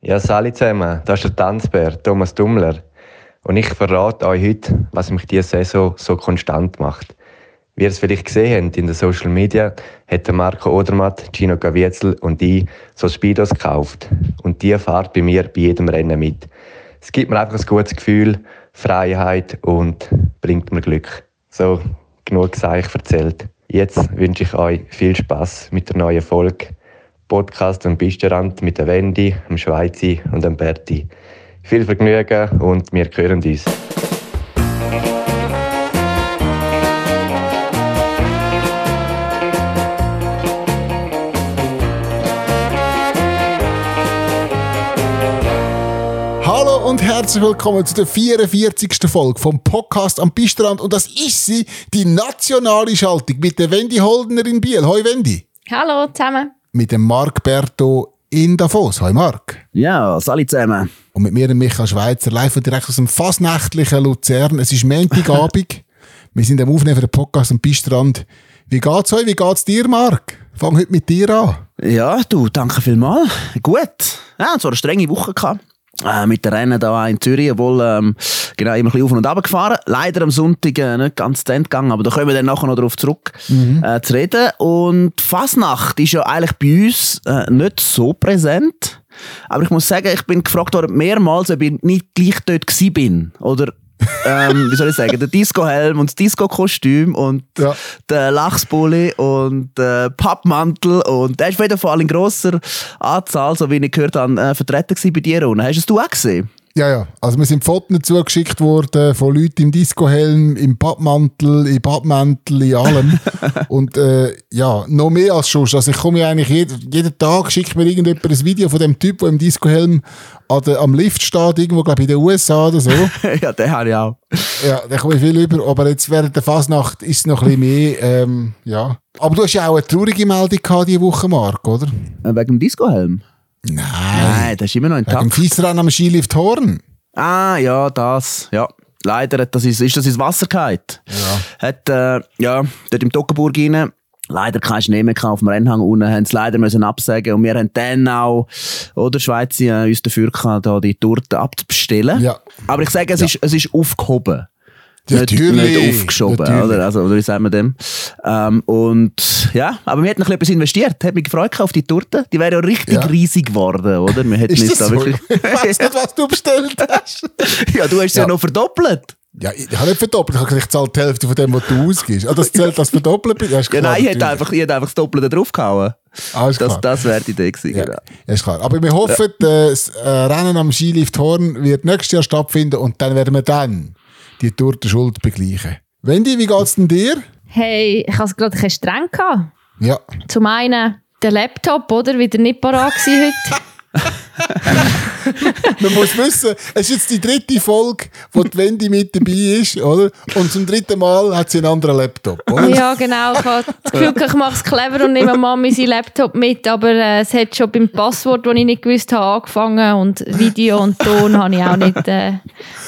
Ja, salut zusammen, das ist der Tanzbär, Thomas Dummler. Und ich verrate euch heute, was mich diese Saison so konstant macht. Wie ihr es vielleicht gesehen habt in den Social Media, hat Marco Odermatt, Gino Gaviezel und ich so Speedos gekauft. Und die fahrt bei mir bei jedem Rennen mit. Es gibt mir einfach ein gutes Gefühl, Freiheit und bringt mir Glück. So, genug gesagt, erzählt. Jetzt wünsche ich euch viel Spaß mit der neuen Folge. Podcast und Bisterand mit der Wendy, dem Schweizi und dem Berti. Viel Vergnügen und wir hören uns. Hallo und herzlich willkommen zu der 44. Folge vom Podcast am Pistrand. Und das ist sie, die nationale Schaltung mit der Wendy Holdener in Biel. Hoi Wendy. Hallo zusammen. Mit dem Marc Berto in Davos. Hoi Marc. Ja, alle zusammen. Und mit mir, Michael Schweizer, live und direkt aus dem fastnächtlichen Luzern. Es ist Montagabend. Wir sind am Aufnehmen für den Podcast am Pistrand. Wie geht's euch? Wie geht's dir, Marc? Fang heute mit dir an. Ja, du, danke vielmals. Gut. Ja, es war eine strenge Woche gehabt. Äh, mit den Rennen da in Zürich, obwohl ähm, genau, immer ein bisschen auf und ab gefahren. Leider am Sonntag äh, nicht ganz zu Ende gegangen, aber da kommen wir dann nachher noch darauf zurück äh, zu reden. Und Fasnacht ist ja eigentlich bei uns äh, nicht so präsent. Aber ich muss sagen, ich bin gefragt worden mehrmals, ob ich nicht gleich dort gewesen bin. Oder ähm, wie soll ich sagen, der Disco-Helm und das Disco-Kostüm und Ja. der Lachsbully und der Pappmantel und der ist auf jeden Fall in grosser Anzahl, so wie ich gehört habe, äh, vertreten bei dir. Und hast du es auch gesehen? Ja, ja. Also wir sind Fotos dazu geschickt worden von Leuten im Discohelm, im Badmantel, im Badmantel, in allem. und äh, ja, noch mehr als schon. Also ich komme ja eigentlich jeden, jeden Tag, schickt mir irgendjemand ein Video von dem Typ, der im Discohelm an der, am Lift steht, irgendwo, glaube ich, in den USA oder so. ja, den habe ich auch. ja, da komme ich viel über. Aber jetzt während der Fasnacht ist es noch ein bisschen mehr, ähm, ja. Aber du hast ja auch eine traurige Meldung gehabt diese Woche, Marc, oder? Äh, Wegen dem Disco-Helm? Nein. Nein, der ist immer noch Wegen intakt. Fiesrennen am Skilift Horn. Ah, ja, das. Ja. Leider hat das ist, ist das ins Wasser gefallen. Ja. Hat, äh, ja, dort im Toggenburg rein. Leider kein Schnee mehr auf dem Rennhang unten, haben es leider müssen absagen und wir haben dann auch, oder Schweiz, äh, uns dafür gehabt, da die Torte abzubestellen. Ja. Aber ich sage, es, ist, es ist aufgehoben. Ja, nicht, natürlich. nicht aufgeschoben, Natürlich. oder? Also, oder wie sagen wir dem? Ähm, und ja, aber wir hätten noch etwas investiert. Hat mich gefreut auf die Torte. Die wäre ja richtig Ja. riesig geworden, oder? Wir hätten Ist das da so? wirklich. Ich weiss nicht, was du bestellt hast. ja, du hast es ja. Ja. noch verdoppelt. Ja, ich habe nicht verdoppelt. Ich habe gesagt, ich zahle die Hälfte von dem, was du ausgibst. Ah, das zählt als verdoppelt? Ja, ist Ja, nein, ich hätte natürlich. einfach, ich hätte einfach das Doppelte draufgehauen. Ah, ist Das, klar. das wäre die Idee gewesen. ja, genau. ja, ist klar. Aber wir hoffen, das äh, Rennen am Skilift Horn wird nächstes Jahr stattfinden und dann werden wir dann die Tortenschuld begleichen. Wendy, wie geht's denn dir? Hey, ich hatte es gerade ein streng. Gehabt. Ja. Zum einen der Laptop, oder? Wieder nicht parat heute. Man muss wissen, es ist jetzt die dritte Folge, wo die Wendy mit dabei ist, oder? Und zum dritten Mal hat sie einen anderen Laptop, oder? ja, genau. Ich habe das Gefühl, ich mache es clever und nehme Mami seinen Laptop mit, aber äh, es hat schon beim Passwort, das ich nicht gewusst habe, angefangen und Video und Ton habe ich auch nicht, äh,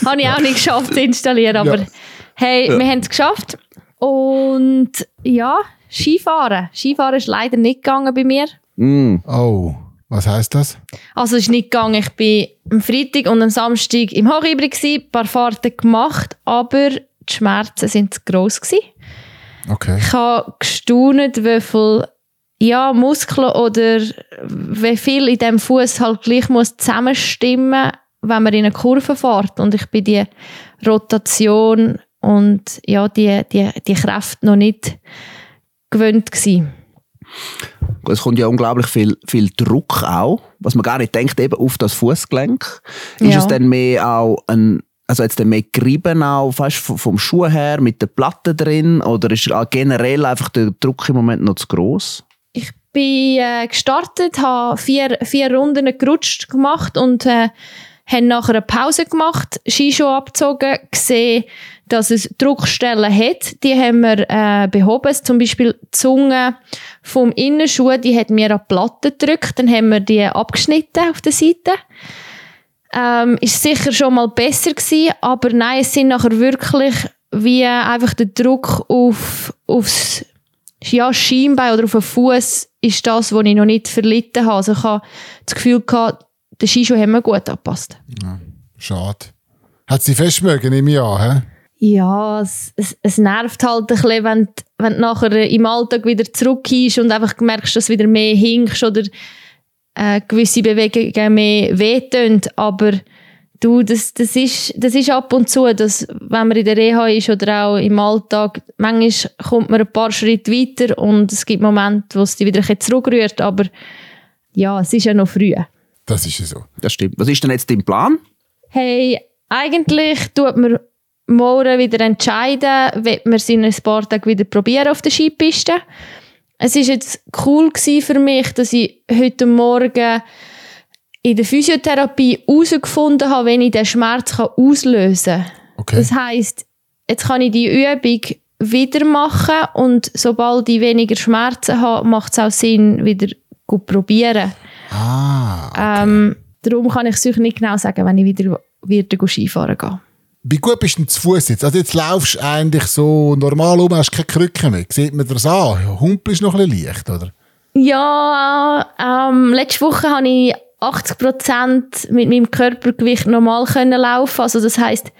habe ich auch nicht geschafft zu installieren. Aber Ja. hey, wir haben es geschafft. Und ja, Skifahren. Skifahren ist leider nicht gegangen bei mir. Mm. Oh, was heißt das? Also es ist nicht gegangen. Ich bin am Freitag und am Samstag im Hochhybrid gsi, ein paar Fahrten gemacht, aber die Schmerzen sind zu gross gsi. Okay. Ich habe gestaunt, wie viel ja, Muskeln oder wie viel in dem Fuß halt gleich muss zusammenstimmen, wenn man in eine Kurve fährt. Und ich bin die Rotation und ja, die, die, die Kräfte noch nicht gewöhnt gsi. Es kommt ja unglaublich viel, viel Druck auch, was man gar nicht denkt, eben auf das Fußgelenk. Ist Ja. es dann mehr auch ein, also jetzt mehr gerieben auch fast vom, Schuh her mit der Platte drin oder ist generell einfach der Druck im Moment noch zu groß? Ich bin äh, gestartet, habe vier, vier Runden gerutscht gemacht und äh, habe nachher eine Pause gemacht, Skischuhe abgezogen, gesehen, dass es Druckstellen hat. Die haben wir äh, behoben. Zum Beispiel die Zunge vom Innenschuh, die hat mir an die Platte gedrückt. Dann haben wir die abgeschnitten auf der Seite. Ähm, ist sicher schon mal besser gewesen, aber nein, es sind nachher wirklich wie einfach der Druck auf, aufs ja, Schienbein oder auf den Fuß ist das, was ich noch nicht verlitten habe. Also ich habe das Gefühl gehabt, den Skischuh haben wir gut angepasst. Schade. Hat sie fest mögen im Jahr, hä? Ja, es, es, es nervt halt ein bisschen, wenn, du- wenn du nachher im Alltag wieder zurückkommst und einfach merkst, dass du wieder mehr hinkst oder äh, gewisse Bewegungen mehr wehtun. Aber du, das, das, ist, das ist ab und zu, dass, wenn man in der Reha ist oder auch im Alltag, manchmal kommt man ein paar Schritte weiter und es gibt Momente, wo es dich wieder ein bisschen zurückrührt. Aber ja, es ist ja noch früh. Das ist ja so. Das stimmt. Was ist denn jetzt dein Plan? Hey, eigentlich tut man morgen wieder entscheiden, wird man sie in ein paar Tagen wieder probieren auf der Skipiste. Es ist jetzt cool für mich, dass ich heute Morgen in der Physiotherapie herausgefunden habe, wenn ich den Schmerz kann auslösen kann. Okay. Das heisst, jetzt kann ich die Übung wieder machen und sobald ich weniger Schmerzen habe, macht es auch Sinn, wieder gut probieren. Ah. Ähm, darum kann ich es euch nicht genau sagen, wenn ich wieder, wieder Skifahren gehe. Wie gut bist du zu Fuß jetzt? Also jetzt laufst du eigentlich so normal um, hast keine Krücken mehr. Sieht man das an? Humpel ist noch ein bisschen leicht, oder? Ja, ähm, letzte Woche habe ich 80% mit meinem Körpergewicht normal können laufen. Also das heißt,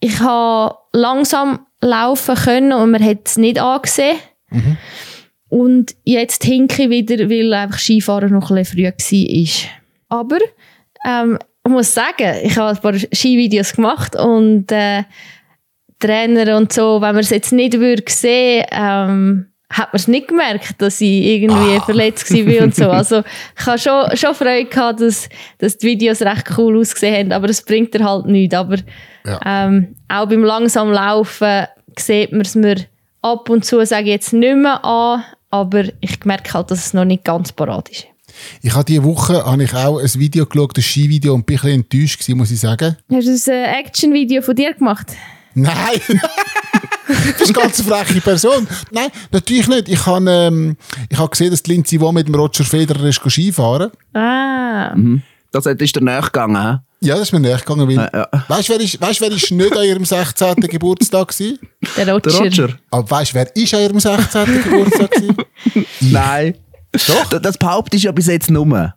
ich habe langsam laufen können und man hat es nicht angesehen. Und jetzt hinke ich wieder, weil einfach Skifahren noch ein bisschen früh war. Aber ähm, ich muss sagen, ich habe ein paar Skivideos gemacht und äh, Trainer und so, wenn man es jetzt nicht würde sehen, ähm, hat man es nicht gemerkt, dass ich irgendwie verletzt war und so. Also ich habe schon, schon Freude gehabt, dass, dass die Videos recht cool ausgesehen haben, aber es bringt dir halt nichts. Aber Ja. ähm, auch beim langsam Laufen sieht man es mir ab und zu, sage ich jetzt nicht mehr an, aber ich merke halt, dass es noch nicht ganz parat ist. Ich habe diese Woche habe ich auch ein Video geschaut, ein Skivideo, und bin ein bisschen enttäuscht gewesen, muss ich sagen. Hast du ein äh, Action-Video von dir gemacht? Nein! du bist eine ganz freche Person. Nein, natürlich nicht. Ich habe, ähm, ich habe gesehen, dass die Lindsay Vonn mit dem Roger Federer ist Skifahren. Ah, Das ist dir nachgegangen, hä? Ja, das ist mir nachgegangen. Weil, Ja, ja. Weißt du, wer, ist, weißt, wer ist nicht an ihrem 16. Geburtstag war? der Roger. Der Roger? Aber weißt du, wer ist an ihrem 16. Geburtstag war? Nein. Doch. Das, behauptest du ja bis jetzt nur.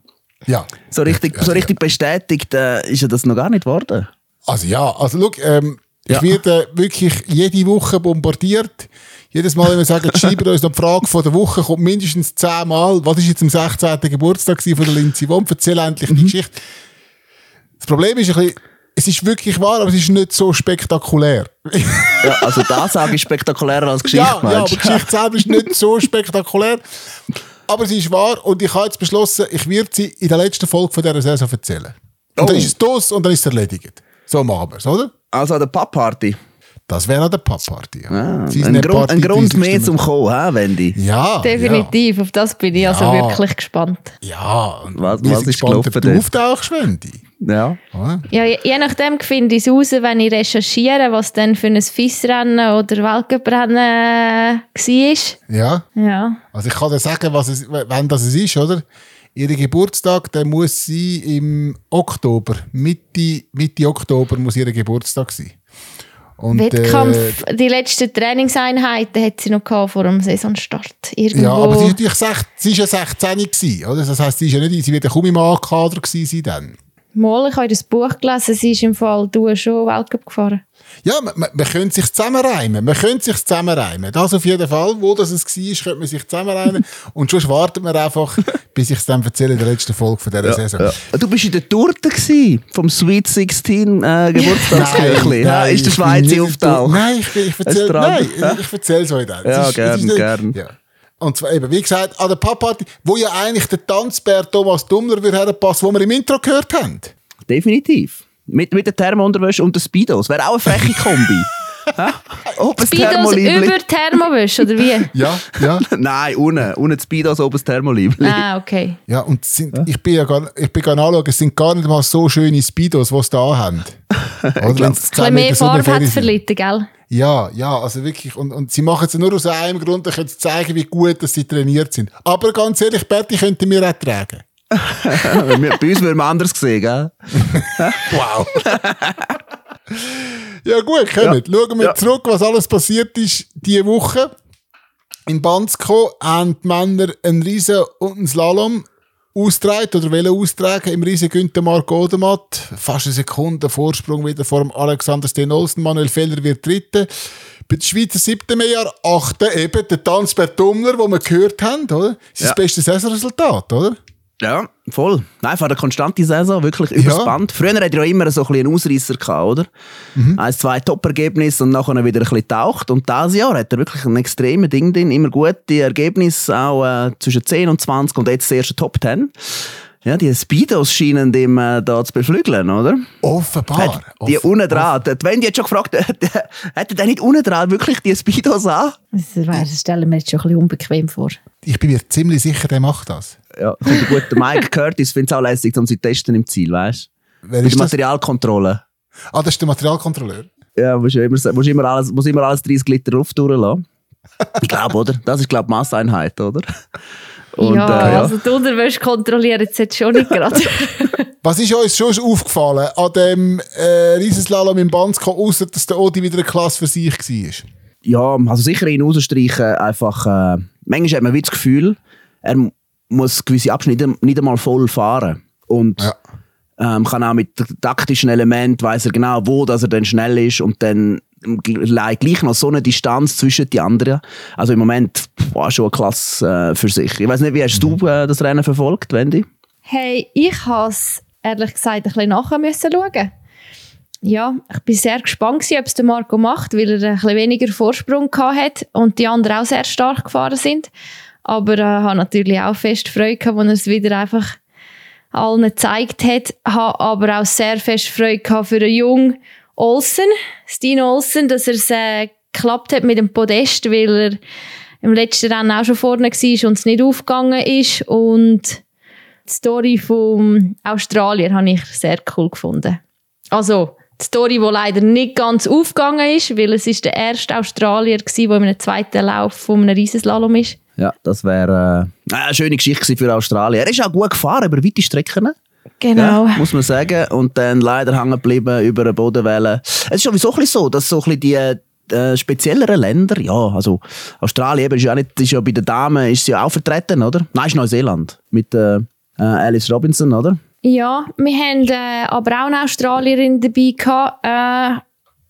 Ja. So richtig, Ja, so ja. richtig bestätigt äh, ist ja das noch gar nicht worden. Also ja, also schau, ähm, ich Ja. werde wirklich jede Woche bombardiert. Jedes Mal, wenn wir sagen, schreiben uns noch die Frage von der Woche, kommt mindestens zehnmal, was ist jetzt am 16. Geburtstag von der Lindsay Vonn? Erzähl endlich Mhm. die Geschichte. Das Problem ist ein bisschen, es ist wirklich wahr, aber es ist nicht so spektakulär. Ja, also das sage ich spektakulärer als Geschichte, ja, ja, aber die? Geschichte selber ist nicht so spektakulär. Aber sie ist wahr und ich habe jetzt beschlossen, ich werde sie in der letzten Folge von dieser Saison erzählen. Und dann Oh. ist es dos und dann ist es erledigt. So machen wir es, oder? Also an der Pappparty. Das wäre an der Pub-Party. Ja. Ah, Sie ist ein, Grund, Party, ein Grund mehr zum Kommen, Wendy? Ja. Definitiv, auf das bin ich also Ja. wirklich gespannt. Ja. ja. und Was- was ist gespannt, gelaufen du auftauchst, Wendy. Ja. Ja, je, nachdem finde ich es raus, wenn ich recherchiere, was dann für ein FIS-Rennen oder Weltcuprennen äh, war. Ja. Ja. Also ich kann dir sagen, was es, wann das es ist, oder? Ihr Geburtstag, der muss sein im Oktober. Mitte, Mitte Oktober muss ihr Geburtstag sein. Und, Wettkampf, die letzten Trainingseinheiten hat sie noch gehabt vor dem Saisonstart. Irgendwo. Ja, aber sie ist natürlich sech, sie ist ja 16 gewesen, oder? Das heisst, sie ist ja nicht, sie wird ja kaum im A-Kader gewesen sein dann. Mal, ich habe das Buch gelesen, sie ist im Fall du schon Weltcup gefahren. Ja, man, man, man könnte sich zusammenreimen. Man könnte sich zusammenreimen. Das auf jeden Fall. Wo das es war, könnte man sich zusammenreimen. Und sonst wartet man einfach, bis ich es dann erzähle in der letzten Folge von dieser Saison. Ja. Du bist in der Torte gewesen, vom Sweet 16 äh, Geburtstagskirchli. Ja, ist der Schweizer nicht auftaucht? Nein, ich, ich erzähle es euch dann. Ja, Es ist- es gern, ist nicht- gern. Ja. Und zwar eben, wie gesagt, an der Pub-Party, wo ja eigentlich der Tanzbär Thomas Dummler würde herpassen, wo wir im Intro gehört haben. Definitiv. Mit, mit der Thermounterwäsche und der Speedos. Wäre auch eine freche Kombi. Hä? Ob ein Speedos über Thermowäsche, oder wie? Ja, ja. Nein, unten. Unten die Speedos, oben das Thermoliebli. ah, okay. Ja, und sind, ich bin ja gar, ich bin gar anschauen, es sind gar nicht mal so schöne Speedos, die sie da haben. Oder Ein bisschen mehr Farbe hat es verlitten, gell? Ja, ja, also wirklich. Und, und sie machen es nur aus einem Grund, um zu zeigen, wie gut dass sie trainiert sind. Aber ganz ehrlich, Berti könnte mir auch tragen. Wir- Bei uns würden wir anders sehen, gell? Wow. Ja gut, kommt. Schauen wir Ja. zurück, was alles passiert ist diese Woche. In Bansko haben die Männer einen Riesen und einen Slalom austragen oder wollen austragen im riesen Günther Mark Odermatt. Fast eine Sekunde Vorsprung wieder vor dem Alexander Sten Olsen. Manuel Feller wird Dritter. Bei der Schweizer siebten Mehrjahr, achte eben der Tanzbert Dummler, den wir gehört haben, oder? Sein Ja. bestes Saisonresultat, oder? Ja, voll. Einfach eine konstante Saison, wirklich übers Ja. Band. Früher hatte er ja immer so ein bisschen einen Ausreißer gehabt, oder? Eins, zwei Top-Ergebnisse und nachher wieder ein bisschen taucht. Und dieses Jahr hat er wirklich ein extremes Ding drin. Immer gute Ergebnisse, auch äh, zwischen 10 und 20 und jetzt das erste Top 10. Ja, die Speedos scheinen ihm äh, da zu beflügeln, oder? Offenbar. Hat die Offen- unten dran. Die Wendy hat schon gefragt, hätte der nicht unten dran wirklich die Speedos an? Das, das stellen wir jetzt schon ein bisschen unbequem vor. Ich bin mir ziemlich sicher, der macht das. Ja, gut. Der Mike Curtis findet es auch lässig, um sie testen im Ziel, weißt du? Der das? Materialkontrolle. Ah, das ist der Materialkontrolleur. Ja, musst du immer, musst immer, alles, musst immer alles 30 Liter Luft durchlassen. Ich glaube, oder? Das ist, glaube ich, Masseinheit, oder? Und, ja, äh, ja. also die Unterwäsche kontrollieren jetzt, jetzt schon nicht gerade. Was ist uns schon aufgefallen an dem äh, Riesenslalom im Bansko, außer dass der Odi wieder eine Klasse für sich war? ja, also sicher ihn rausstreichen, einfach, äh, manchmal hat man wie das Gefühl, er muss gewisse Abschnitte nicht einmal voll fahren. Und Ja. ähm, kann auch mit taktischen Elementen, weiß er genau, wo dass er dann schnell ist und dann legt gleich noch so eine Distanz zwischen die anderen. Also im Moment war schon eine Klasse äh, für sich. Ich weiß nicht, wie hast du äh, das Rennen verfolgt, Wendy? Hey, ich habe es ehrlich gesagt ein bisschen nachher müssen schauen. Ja, ich bin sehr gespannt, ob es der Marco macht, weil er ein bisschen weniger Vorsprung hatte und die anderen auch sehr stark gefahren sind. Aber äh, habe natürlich auch fest Freude gehabt, als er es wieder einfach allen gezeigt hat. Habe aber auch sehr fest Freude gehabt für den jungen Olsen, Stine Olsen, dass er es äh, geklappt hat mit dem Podest, weil er im letzten Rennen auch schon vorne war und es nicht aufgegangen ist. Und die Story vom Australier habe ich sehr cool gefunden. Also, die Story, die leider nicht ganz aufgegangen ist, weil es ist der erste Australier war, der in einem zweiten Lauf von einem Riesenslalom ist. Ja, das wäre äh, eine schöne Geschichte für Australien. Er ist auch gut gefahren über weite Strecken. Genau. Ja, muss man sagen. Und dann leider hängen geblieben über eine Bodenwelle. Es ist sowieso ein bisschen so, dass so ein bisschen die äh, spezielleren Länder, ja, also Australien eben ist ja, auch nicht, ist ja bei den Damen ist sie ja auch vertreten, oder? Nein, ist Neuseeland mit äh, äh, Alice Robinson, oder? Ja, wir haben äh, aber auch eine Australierin dabei gehabt. Äh,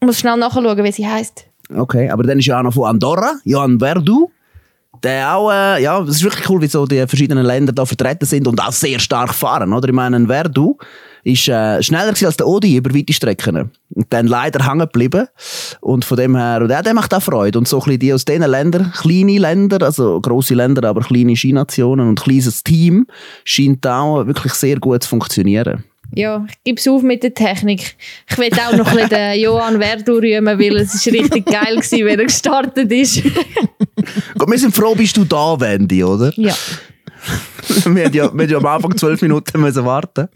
ich muss schnell nachschauen, wie sie heißt. Okay, aber dann ist ja auch noch von Andorra, Johan Verdu. Der auch, äh, ja, es ist wirklich cool, wie so die verschiedenen Länder da vertreten sind und auch sehr stark fahren, oder? Ich meine, ein Verdu ist äh, schneller als der Odi über weite Strecken. Und dann leider hängen geblieben. Und von dem her, und ja, der macht auch Freude. Und so ein bisschen die aus diesen Ländern, kleine Länder, also grosse Länder, aber kleine Skinationen und kleines Team, scheint auch wirklich sehr gut zu funktionieren. Ja, ich gebe es auf mit der Technik. Ich will auch noch ein bisschen den Johann Verdu rühmen, weil es ist richtig geil war, wenn er gestartet ist. Gut, wir sind froh, bist du da, Wendy, oder? ja. wir haben ja, wir haben ja am Anfang zwölf Minuten müssen warten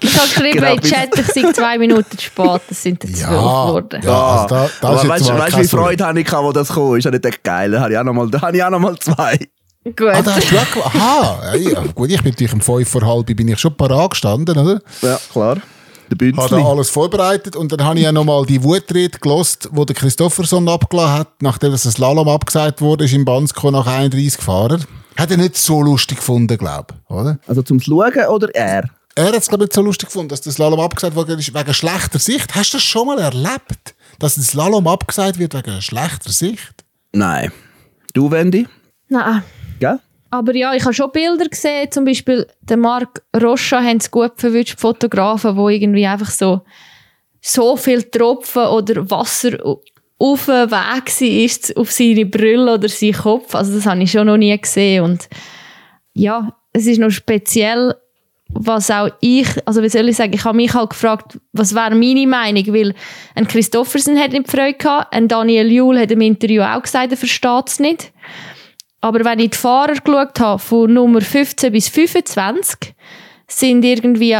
Ich habe geschrieben Genau, im Chat, ich sei zwei Minuten spät. Das sind dann zwölf geworden. Ja, also da, da aber weißt du, wie Freude habe ich, wo das kam? Ist ja nicht echt geil. Da habe ich auch noch mal, da habe ich auch noch zwei. Gut. Ah, da hast du auch. Aha, ja, gut, ich bin natürlich um 5 vor halb bin ich schon parat gestanden, oder? Ja, klar. Der Habe alles vorbereitet und dann habe ich ja nochmal die Wutrede gelost, wo der Christofferson abgelassen hat, nachdem das Slalom abgesagt wurde, ist im Bansko nach 31 Fahrern. Hat er nicht so lustig gefunden, glaube ich, oder? Also zum Schauen oder er? Er hat es, glaube ich, nicht so lustig gefunden, dass der Slalom abgesagt wurde ist wegen schlechter Sicht. Hast du das schon mal erlebt, dass ein Slalom abgesagt wird wegen schlechter Sicht? Nein. Du, Wendy? Nein. Gell? Aber ja, ich habe schon Bilder gesehen, zum Beispiel der Marc Rocha haben es gut verwünscht, Fotografen, wo irgendwie einfach so, so viel Tropfen oder Wasser au- auf dem Weg war auf seine Brille oder seinen Kopf. Also das habe ich schon noch nie gesehen und ja, es ist noch speziell, was auch ich, also wie soll ich sagen, ich habe mich halt gefragt, was wäre meine Meinung, weil ein Christoffersen hat nicht Freude gehabt, ein Daniel Juhl hat im Interview auch gesagt, er versteht es nicht. Aber wenn ich die Fahrer geschaut habe, von Nummer 15 bis 25, sind irgendwie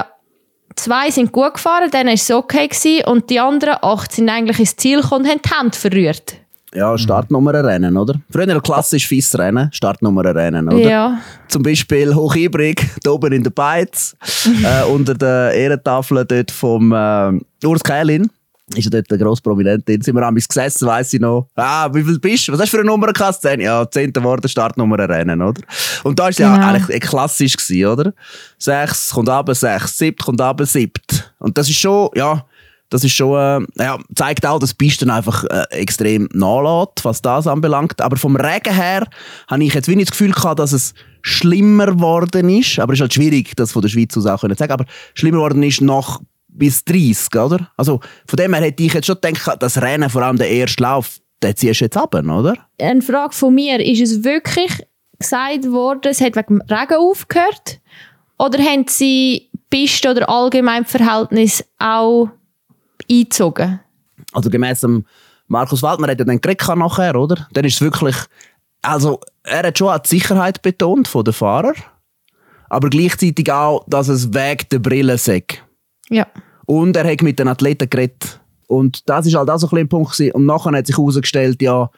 zwei sind gut gefahren, dann war es okay gewesen, und die anderen acht sind eigentlich ins Ziel gekommen und haben die Hände verrührt. Ja, Startnummernrennen, oder? Früher klassisch fies Rennen, Startnummernrennen, oder? Ja. Zum Beispiel Hochibrig, da oben in der Beiz, äh, unter der Ehrentafel dort vom äh, Urs Kählin. ist ja dort der grosse Prominent drin. Sind wir am gesessen, weiss ich noch. Ah, wie viel bist du? Was hast du für eine Nummer gehabt? Zehn? Ja, zehnte Worte Startnummer rennen, oder? Und da war es ja Genau. eigentlich klassisch gewesen, oder? Sechs kommt runter, sechs, siebt kommt runter, siebt. Und das ist schon, ja, das ist schon, äh, ja, zeigt auch, dass die Piste einfach äh, extrem nachlässt, was das anbelangt. Aber vom Regen her habe ich jetzt wie nicht das Gefühl gehabt, dass es schlimmer geworden ist. Aber es ist halt schwierig, das von der Schweiz aus auch können sagen. Aber schlimmer geworden ist nach bis 30, oder? Also von dem her hätte ich jetzt schon gedacht, das Rennen, vor allem der erste Lauf, den ziehst du jetzt ab, oder? Eine Frage von mir, ist es wirklich gesagt worden, es hat wegen dem Regen aufgehört? Oder haben sie die Piste oder allgemein Verhältnis auch eingezogen? Also gemäss dem Markus Waldner hat er dann geredet nachher, oder? Dann ist es wirklich, also er hat schon auch die Sicherheit betont von den Fahrer, aber gleichzeitig auch, dass es wegen der Brille sei. Ja. Und er hat mit den Athleten geredet. Und das ist halt auch so ein ein Punkt gewesen. Und nachher hat sich herausgestellt, ja,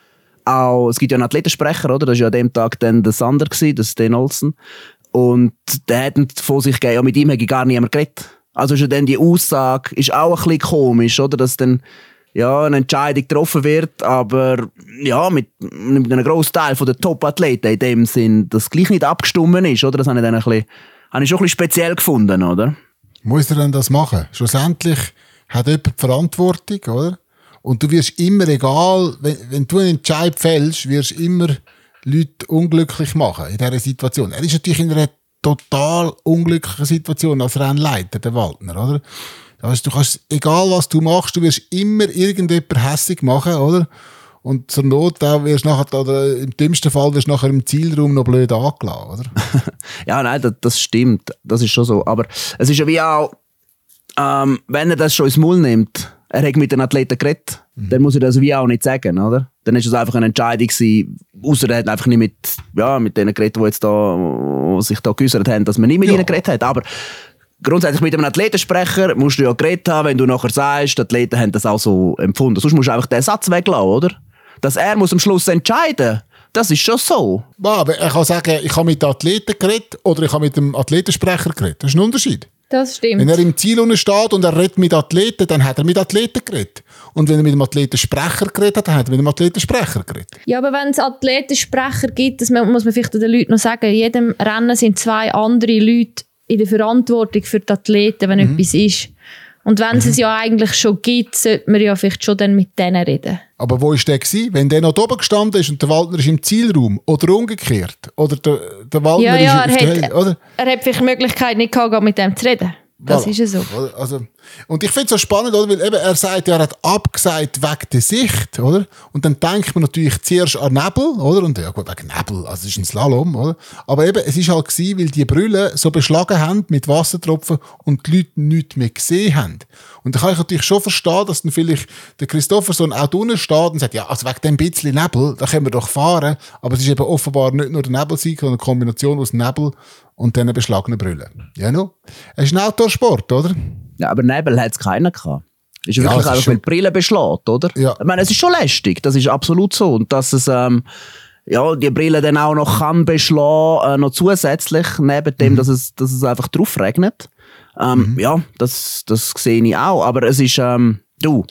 auch, es gibt ja einen Athletensprecher, oder? Das war ja an dem Tag dann der Sander, gewesen, das Stan Olsen. Und der hat von sich gegeben, ja, mit ihm hätte gar niemand geredet. Also ja dann die Aussage, ist auch ein bisschen komisch, oder? Dass dann, ja, eine Entscheidung getroffen wird, aber, ja, mit, mit einem grossen Teil der Top-Athleten in dem Sinn, das gleich nicht abgestimmt ist, oder? Das habe ich dann ein bisschen, habe ich schon ein bisschen speziell gefunden, oder? Muss er denn das machen? Schlussendlich hat jemand die Verantwortung, oder? Und du wirst immer, egal, wenn, wenn du einen Entscheid fällst, wirst du immer Leute unglücklich machen in dieser Situation. Er ist natürlich in einer total unglücklichen Situation als Rennleiter, der Waldner, oder? Das heißt, du kannst, egal was du machst, du wirst immer irgendjemand hässig machen, oder? Und zur Not wirst du nachher, oder im dümmsten Fall wirst du nachher im Zielraum noch blöd angelassen, oder? Ja, nein, das, das stimmt. Das ist schon so. Aber es ist ja wie auch, ähm, wenn er das schon ins Maul nimmt, er hat mit den Athleten geredet, dann muss er das wie auch nicht sagen, oder? Dann ist es einfach eine Entscheidung gewesen, außer er hat einfach nicht mit, ja, mit denen geredet, die jetzt da, die sich da geäußert haben, dass man nicht mit Ja. ihnen geredet hat. Aber grundsätzlich mit einem Athletensprecher musst du ja geredet haben, wenn du nachher sagst, die Athleten haben das auch so empfunden. Sonst musst du einfach den Satz weglassen, oder? Dass er muss am Schluss entscheiden, das ist schon so. Ja, aber er kann sagen, ich habe mit den Athleten geredet oder ich habe mit dem Athletensprecher geredet. Das ist ein Unterschied. Das stimmt. Wenn er im Ziel unten steht und er redet mit Athleten, dann hat er mit Athleten geredet. Und wenn er mit dem Athletensprecher geredet hat, dann hat er mit dem Athletensprecher geredet. Ja, aber wenn es Athletensprecher gibt, das mu- muss man vielleicht den Leuten noch sagen, in jedem Rennen sind zwei andere Leute in der Verantwortung für die Athleten, wenn etwas ist. Und wenn es es ja eigentlich schon gibt, sollte man ja vielleicht schon dann mit denen reden. Aber wo ist der gewesen? Wenn der noch oben gestanden ist und der Waldner ist im Zielraum oder umgekehrt oder der, der Waldner Ja, ja, ist er auf der hat, Hel- oder? er hat vielleicht die Möglichkeit nicht gehabt, mit dem zu reden. Das Voilà. ist ja so. Also, und ich finde es so spannend, oder? weil eben, er sagt, er hat abgesagt wegen der Sicht, oder? Und dann denkt man natürlich zuerst an Nebel, oder? Und ja gut, wegen Nebel, also es ist ein Slalom, oder? Aber eben, es ist halt gewesen, weil die Brille so beschlagen haben mit Wassertropfen und die Leute nichts mehr gesehen haben. Und da kann ich natürlich schon verstehen, dass dann vielleicht der Christopherson auch drinnen steht und sagt, ja, also wegen dem bisschen Nebel, da können wir doch fahren. Aber es ist eben offenbar nicht nur der Nebel, sondern eine Kombination aus Nebel und diesen beschlagenen Brillen. Ja, no. Es ist ein Outdoor-Sport, oder? Ja, aber Nebel hat es keiner gehabt. Ist ja wirklich einfach, weil die Brille beschlägt, oder? Ja. Ich meine, es ist schon lästig, das ist absolut so. Und dass es, ähm, ja, die Brille dann auch noch kann beschlagen, äh, noch zusätzlich, neben Mhm. dem, dass es, dass es einfach drauf regnet. Ähm, Ja, das, das sehe ich auch. Aber es ist, ähm, du,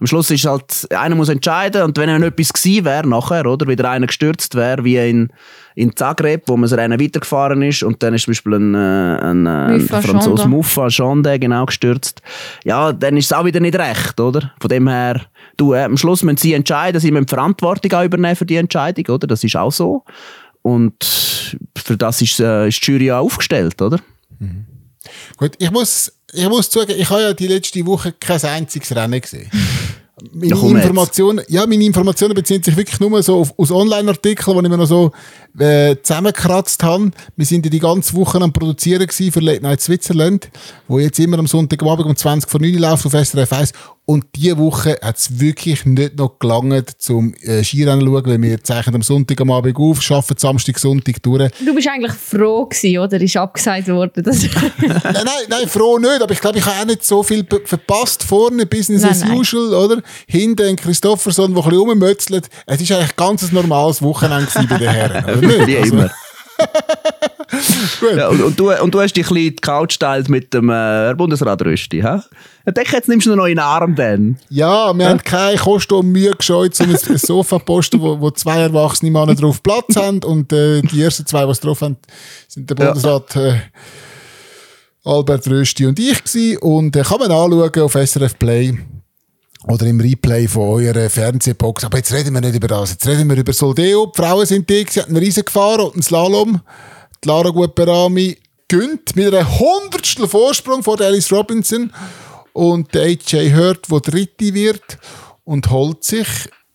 am Schluss ist halt, einer muss entscheiden und wenn er etwas gewesen wäre nachher, oder, wieder einer gestürzt wäre, wie in, in Zagreb, wo man das Rennen weitergefahren ist und dann ist zum Beispiel ein, äh, ein, äh, ein Muffa Franzose. Muffa Chande genau gestürzt. Ja, dann ist es auch wieder nicht recht, oder? Von dem her, du, äh, am Schluss müssen sie entscheiden, sie müssen die Verantwortung auch übernehmen für die Entscheidung, oder? Das ist auch so. Und für das ist, äh, ist die Jury auch aufgestellt, oder? Gut, ich muss, ich muss zugeben, ich habe ja die letzte Woche kein einziges Rennen gesehen. Meine, Ja, komm jetzt. Informationen, ja, meine Informationen beziehen sich wirklich nur so auf, aus Online-Artikeln, die ich mir noch so äh, zusammengekratzt habe. Wir sind ja die ganze Woche am Produzieren gewesen für Late Night Switzerland, wo jetzt immer am Sonntagabend um 20 vor 9 Uhr läuft auf SRF 1. Und diese Woche hat es wirklich nicht noch gelangt zum äh, Skirennen zu schauen, weil wir zeichnen am Sonntag am Abend auf, arbeiten Samstag, Sonntag durch. Du bist eigentlich froh gewesen, oder? Ist abgesagt worden. Nein, nein, nein, froh nicht, aber ich glaube, ich habe auch nicht so viel verpasst. Vorne Business Nein, as nein. usual, oder? Hinten ein Christopherson, der ein bisschen rummötzelt. Es war eigentlich ganz ein normales Wochenende bei den Herren, oder nicht? Wie Also, immer. Ja, und, und, du, und du hast dich ein bisschen die Couch teilt mit dem äh, Bundesrat Rösti, hä? Ich denke, jetzt nimmst du noch in den Arm dann. Ja, wir haben keine Kosten und Mühe gescheut, um ein ein Sofa posten, wo, wo zwei erwachsene Männer drauf Platz haben und äh, die ersten zwei, die es drauf haben, sind der Bundesrat äh, Albert Rösti und ich gewesen. Und äh, kann man anschauen auf SRF Play oder im Replay von eurer Fernsehbox. Aber jetzt reden wir nicht über das. Jetzt reden wir über Soldeo. Die Frauen sind die, sie hatten einen Riesen gefahren und einen Slalom. Die Lara Guperami gönnt mit einem Hundertstel Vorsprung vor Alice Robinson und der AJ Hurt, der Dritte wird und holt sich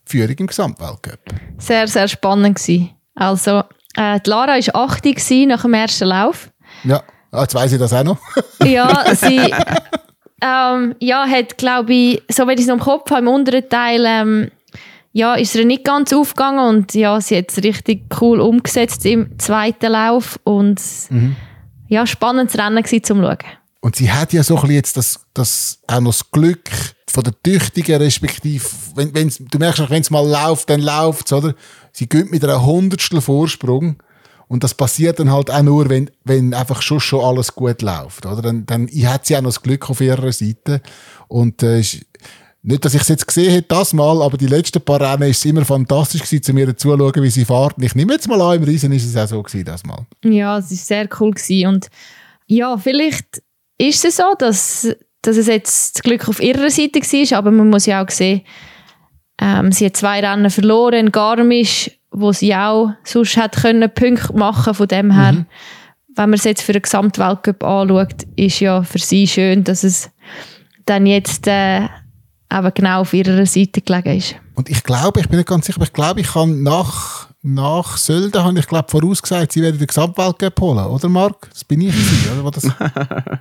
Führung im Gesamtweltcup. Sehr, sehr spannend gewesen. Also, äh, die Lara war 80 gewesen nach dem ersten Lauf. Ja, ah, jetzt weiss ich das auch noch. Ja, sie ähm, ja, hat, glaube ich, so wie ich es noch im Kopf habe, im unteren Teil, ähm, ja, ist ihr nicht ganz aufgegangen und ja, sie hat es richtig cool umgesetzt im zweiten Lauf und ja, spannendes Rennen gewesen zum Schauen. Und sie hat ja so ein bisschen jetzt das, das, auch noch das Glück von der Tüchtigen, respektive, wenn, wenn's, du merkst, wenn es mal läuft, dann läuft es, oder? Sie gönnt mit einem Hundertstel Vorsprung. Und das passiert dann halt auch nur, wenn, wenn einfach schon, schon alles gut läuft, oder? Dann, dann hat sie auch noch das Glück auf ihrer Seite. Und, äh, nicht, dass ich es jetzt gesehen hätte, das Mal, aber die letzten paar Rennen ist es immer fantastisch gewesen, zu mir zuzuschauen, wie sie fährt. Und ich nehme jetzt mal an, im Riesen ist es auch so gewesen, das Mal. Ja, es war sehr cool. Gewesen. Und ja, vielleicht ist es so, dass, dass es jetzt das Glück auf ihrer Seite war, aber man muss ja auch sehen, ähm, sie hat zwei Rennen verloren in Garmisch, wo sie auch sonst hätte können Punkte machen Von dem her, wenn man es jetzt für den Gesamtweltcup anschaut, ist ja für sie schön, dass es dann jetzt äh, eben genau auf ihrer Seite gelegen ist. Und ich glaube, ich bin nicht ganz sicher, aber ich glaube, ich kann nach, nach Sölden, habe ich glaube vorausgesagt, sie werden den Gesamtweltcup holen, oder Marc? Das bin ich gewesen, oder? Das,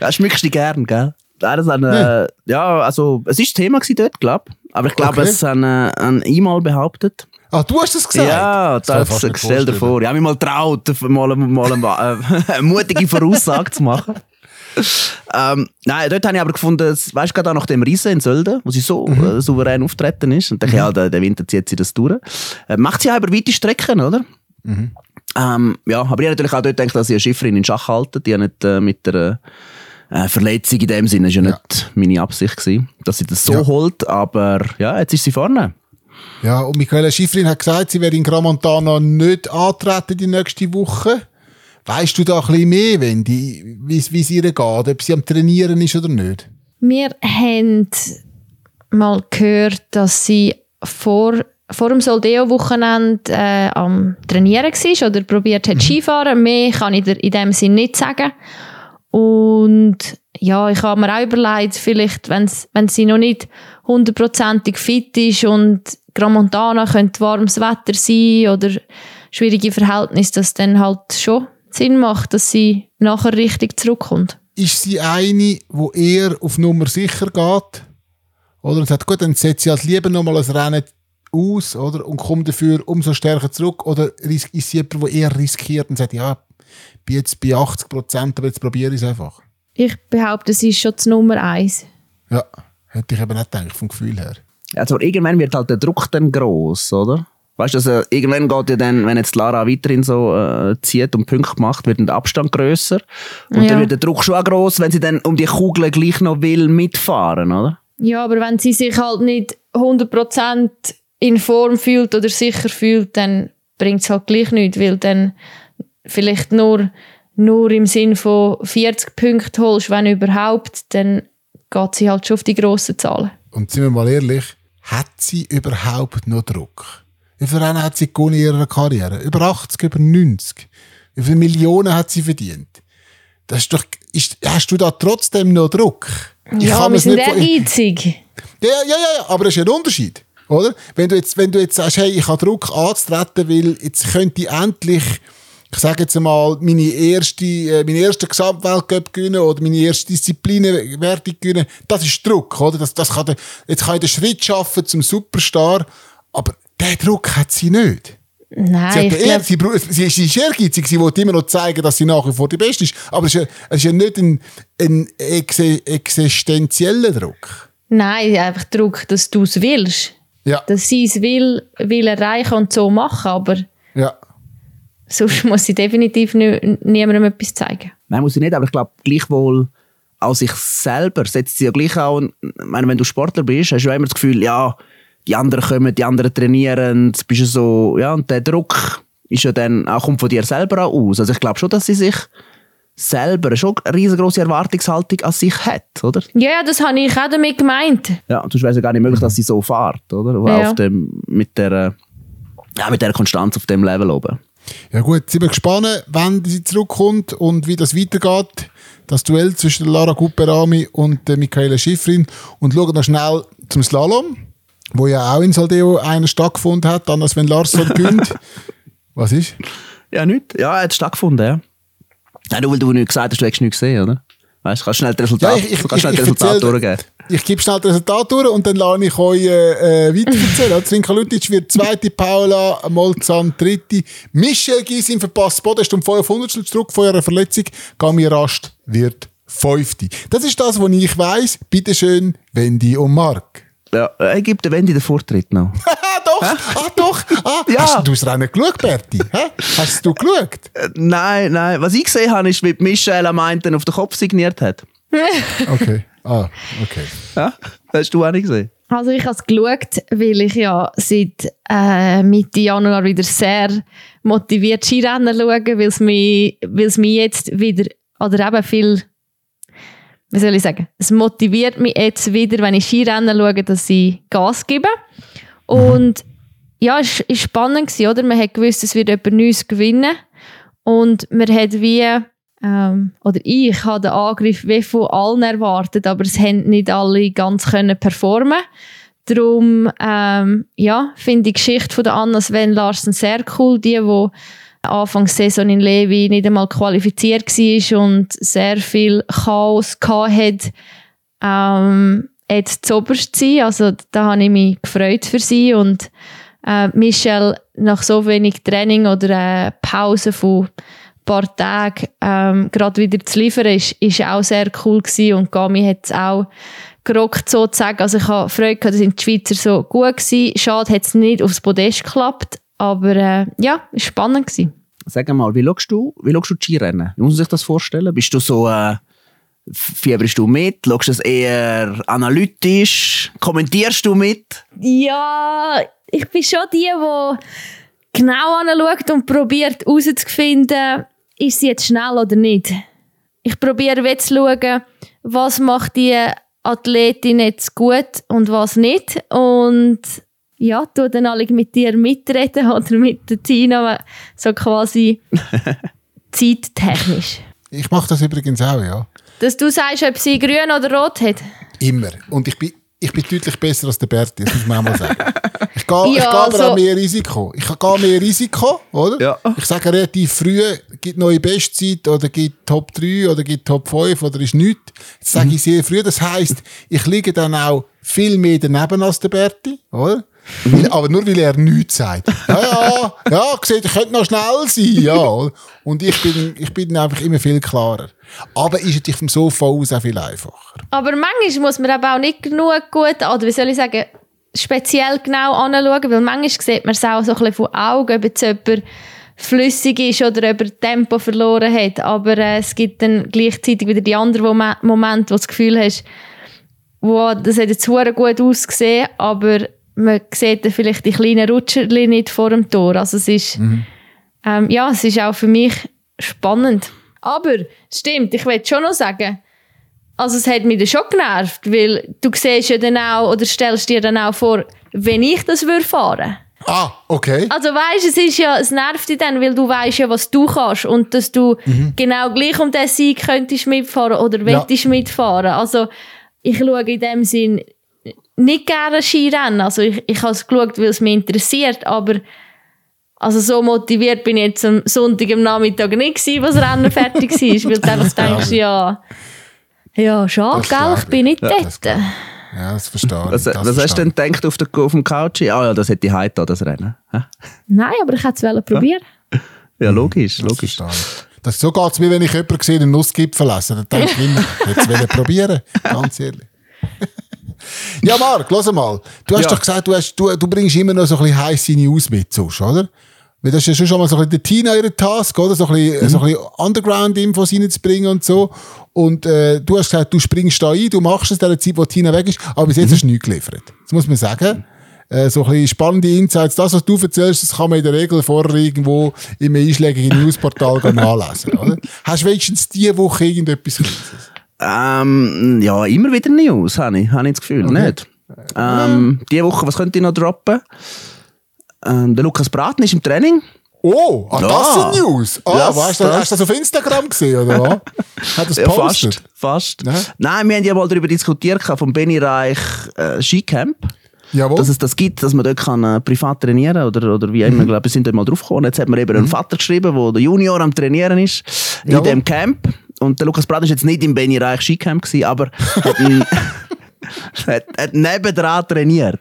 Ja, schmückst dich gern, gell? Ja, das haben, äh, ja, also, es war das Thema gewesen dort, glaube Aber ich glaube, Okay. es haben äh, ein E-Mail behauptet. Ah, du hast es gesagt? Ja, Das das, stell dir vor. Ich habe mich mal getraut, mal, mal eine, äh, eine mutige Voraussage zu machen. ähm, nein, dort habe ich aber gefunden, es- weißt du, gerade auch nach dem Riesen in Sölden, wo sie so Mhm. äh, souverän auftreten ist, und dachte, ja, der, der Winter zieht sie das durch. Äh, macht sie auch über weite Strecken, oder? Mhm. Ähm, ja, aber ich habe natürlich auch dort gedacht, dass sie eine Schifferin in Schach halten. Die haben nicht äh, mit der äh, Verletzung in dem Sinne, ist ja, Ja. nicht meine Absicht gewesen, dass sie das so Ja. holt, aber ja, jetzt ist sie vorne. Ja, und Michaela Schifrin hat gesagt, sie werde in Gramontana nicht antreten die nächste Woche. Weißt du da ein bisschen mehr, Wendy, wie es ihr geht, ob sie am Trainieren ist oder nicht? Wir haben mal gehört, dass sie vor, vor dem Soldeo-Wochenende äh, am Trainieren war oder probiert hat Skifahren. Mehr kann ich in dem Sinn nicht sagen. Und ja, ich habe mir auch überlegt, vielleicht, wenn's, wenn sie noch nicht hundertprozentig fit ist und Gramontana könnte warmes Wetter sein oder schwierige Verhältnisse, dass dann halt schon Sinn macht, dass sie nachher richtig zurückkommt. Ist sie eine, wo eher auf Nummer sicher geht? Oder und sagt, gut, dann setzt sie als lieber nochmal ein Rennen aus oder, und kommt dafür umso stärker zurück? Oder ist sie jemand, der eher riskiert und sagt, ja, bin jetzt bei 80 Prozent, aber jetzt probiere ich es einfach? Ich behaupte, sie ist schon die Nummer eins. Ja, hätte ich eben nicht gedacht, vom Gefühl her. Also irgendwann wird halt der Druck dann gross, oder? Weißt du, also, irgendwann geht ja dann, wenn jetzt Lara weiterhin so äh, zieht und Punkte macht, wird der Abstand grösser. Und Ja. dann wird der Druck schon auch gross, wenn sie dann um die Kugel gleich noch will mitfahren, oder? Ja, aber wenn sie sich halt nicht 100% in Form fühlt oder sicher fühlt, dann bringt es halt gleich nichts, weil dann vielleicht nur, nur im Sinn von 40 Punkten holst, wenn überhaupt, dann geht sie halt schon auf die grossen Zahlen. Und sind wir mal ehrlich, hat sie überhaupt noch Druck? Wie viele Rennen hat sie gewonnen in ihrer Karriere? Über 80, über 90. Wie viele Millionen hat sie verdient? Das ist doch, ist, hast du da trotzdem noch Druck? Ich ja, kann wir sind ehrgeizig. Ja, ja, ja, ja, aber es ist ein Unterschied, oder? Wenn du jetzt, wenn du jetzt sagst, hey, ich habe Druck anzutreten, weil jetzt könnte ich endlich, ich sage jetzt einmal, meine erste, äh, meine erste Gesamtweltcup gewinnen oder meine erste Disziplinenwertung gewinnen, das ist Druck, oder? Das, das kann der, jetzt kann ich den Schritt schaffen zum Superstar, aber den Druck hat sie nicht. Sie, Nein, sie, bru- sie, ist- sie ist ehrgeizig, sie wollte immer noch zeigen, dass sie nach wie vor die Beste ist. Aber es ist ja, es ist ja nicht ein, ein existenzieller Druck. nein, einfach Druck, dass du es willst. Ja, Dass sie es will, will erreichen und so machen, aber. Sonst muss ich definitiv nie, niemandem etwas zeigen. Nein, muss ich nicht, aber ich glaube, gleichwohl auch sich selber setzt sie ja gleich auch, ich meine, wenn du Sportler bist, hast du ja immer das Gefühl, ja, die anderen kommen, die anderen trainieren, bist du so, ja, und der Druck ist ja dann auch kommt von dir selber auch aus. Also ich glaube schon, dass sie sich selber schon eine riesengroße Erwartungshaltung an sich hat, oder? Ja, das habe ich auch damit gemeint. Ja, sonst wäre es ja gar nicht möglich, dass sie so fährt, oder? Ja. Auf dem, mit der, ja, mit der Konstanz auf dem Level oben. Ja gut, sind wir gespannt, wann sie zurückkommt und wie das weitergeht. Das Duell zwischen Lara Guperami und der Michaela Schifrin. Und schauen noch schnell zum Slalom, wo ja auch in Saldeo einer stattgefunden hat, dann als wenn Larsson gönnt. Was ist? Ja, nicht? Ja, hat stattgefunden, ja. Nein, nur weil du nicht gesagt hast, du hättest nichts gesehen, oder? Weißt du, kannst schnell das Resultat, Ja, ich- ich- du kannst schnell ich- das ich Resultat erzähl- durchgeben. Ich gebe schnell das Resultat durch und dann lasse ich euch äh, äh, weiter erzählen. Also, Rinka Lutic wird zweite, Paula Molzan dritte, Michelle Gysin verpasst Podest um 500 zurück von ihrer Verletzung, Gami Rast wird fünfte. Das ist das, was ich weiss. Bitteschön, Wendy und Marc. Ja, er gibt der Wendy den Vortritt noch. Ah, doch! Ah, doch! Ah, Ja. Hast du das Rennen geschaut, Berti? Hast du geschaut? Äh, nein, nein. Was ich gesehen habe, ist, wie die Michelle am einen auf den Kopf signiert hat. Okay. Ah, okay. Ja? Das hast du auch nicht gesehen? Also ich habe es geschaut, weil ich ja seit äh, Mitte Januar wieder sehr motiviert Skirennen schaue, weil es mich, weil es mich jetzt wieder, oder eben viel, wie soll ich sagen, es motiviert mich jetzt wieder, wenn ich Skirennen schaue, dass ich Gas gebe. Und ja, es war spannend, gewesen, oder? Man hat gewusst, es wird jemand Neues gewinnen. Und man hat wie, ähm, oder ich habe den Angriff wie von allen erwartet, aber es haben nicht alle ganz können performen. Darum, ähm, ja, finde ich die Geschichte von der Anna Sven Larsen sehr cool. Die, die Anfang Saison in Levi nicht einmal qualifiziert war und sehr viel Chaos hatte, ähm, jetzt zuoberst zu sein. Also da habe ich mich gefreut für sie und äh, Michelle nach so wenig Training oder äh, Pause von paar Tagen ähm, gerade wieder zu liefern, ist, ist auch sehr cool gewesen und Gami hat es auch gerockt sozusagen. Also ich habe Freude gehabt, dass die Schweizer so gut gewesen. Schade hat es nicht aufs Podest geklappt, aber äh, ja, es war spannend gewesen. Sag mal, wie schaust du, wie schaust du die Skirennen? Wie muss man sich das vorstellen? Bist du so, äh, fieberst du mit? Schaust du es eher analytisch? Kommentierst du mit? Ja, ich bin schon die, die genau anschaut und probiert herauszufinden, ist sie jetzt schnell oder nicht. Ich probiere jetzt zu schauen, was macht die Athletin jetzt gut und was nicht. Und ja, tu dann alle mit dir mitreden oder mit der Tina, so quasi zeittechnisch. Ich mache das übrigens auch, ja. Dass du sagst, ob sie grün oder rot hat. Immer. Und ich bin, ich bin deutlich besser als der Berti, das muss man auch mal sagen. Ich gehe, ich Ja, gehe aber also- auch mehr Risiko. Ich gehe mehr Risiko, oder? Ja. Ich sage relativ früh, gibt neue Bestzeit oder gibt Top 3 oder gibt Top 5 oder ist nichts. Das sage ich sehr früh. Das heisst, ich liege dann auch viel mehr daneben als der Berti, oder? Weil- Aber nur weil er nichts sagt. Ja, ja, ja, sieht, ich könnte noch schnell sein, ja. Und ich bin, ich bin einfach immer viel klarer. Aber ist natürlich vom Sofa aus auch viel einfacher. Aber manchmal muss man eben auch nicht genug gut, oder wie soll ich sagen, speziell genau anschauen, weil manchmal sieht man es auch so ein bisschen von Augen, ob jetzt jemand flüssig ist oder ob er Tempo verloren hat. Aber äh, es gibt dann gleichzeitig wieder die anderen Mom- Momente, wo du das Gefühl hast, wow, das hat jetzt verdammt gut ausgesehen, aber man sieht dann vielleicht die kleinen Rutscherchen nicht vor dem Tor. Also es ist, ähm, ja, es ist auch für mich spannend. Aber, stimmt, ich will schon noch sagen, also es hat mich dann schon genervt, weil du siehst ja dann auch, oder stellst dir dann auch vor, wenn ich das würde fahren. Ah, okay. Also weißt, es ist ja, es nervt dich dann, weil du weißt ja, was du kannst und dass du genau gleich um den Sieg könntest mitfahren oder Ja. möchtest mitfahren. Also ich schaue in dem Sinn nicht gerne Skirennen. Also ich, ich habe es geschaut, weil es mich interessiert, aber also so motiviert bin ich jetzt am Sonntag am Nachmittag nicht gewesen, was das Rennen fertig war, weil du einfach denkst, ja, ja, schade, gell, ich bin nicht Ja, dort. Ja, das verstehe ich. Was, das was hast du verstehe denn gedacht auf, der, auf dem Couch? Ah ja, das hätte ich heute das Rennen. Hä? Nein, aber ich hätte es probieren. Ja, logisch, ich. Das logisch. verstehe ich. Das, so geht es mir, wenn ich jemanden sehe, einen Nussgipfel essen. Dann denke ich immer, jetzt will ich probieren. Ganz ehrlich. ja, Marc, lass mal. Du hast Ja. doch gesagt, du, hast, du, du bringst immer noch so ein bisschen heisse News mit, sonst, oder? Weil das ist ja schon schon mal so ein bisschen der Teenager-Task, oder? So ein bisschen, so ein bisschen Underground-Infos reinzubringen und so. Und äh, du hast gesagt, du springst da ein, du machst es in der Zeit, wo Tina weg ist, aber bis jetzt hast du nichts geliefert. Das muss man sagen. Äh, so ein bisschen spannende Insights. Das, was du erzählst, das kann man in der Regel vorher irgendwo in einem einschlägigen Newsportal nachlesen, oder? Hast du wenigstens diese Woche irgendetwas Kleines? Ähm, ja, immer wieder News, habe ich, habe ich das Gefühl, nicht? Ähm, diese Woche, was könnte ich noch droppen? Ähm, der Lukas Braten ist im Training. Oh, ah, Ja. das sind News. Ah, Das- weißt du, das- hast du das auf Instagram gesehen, oder was? Hat das Ja, gepostet? fast. fast. Ja. Nein, wir haben ja mal darüber diskutiert, vom Benny Reich äh, Skicamp. Jawohl. dass es das gibt, dass man dort kann, äh, privat trainieren oder, oder wie immer, glaube ich, sind dort mal drauf gekommen. Jetzt hat mir eben einen Vater geschrieben, der der Junior am Trainieren ist, in Jawohl. dem Camp. Und der Lukas Bratt ist jetzt nicht im Benny Reich Skicamp gewesen, aber hat, hat, hat nebendran trainiert.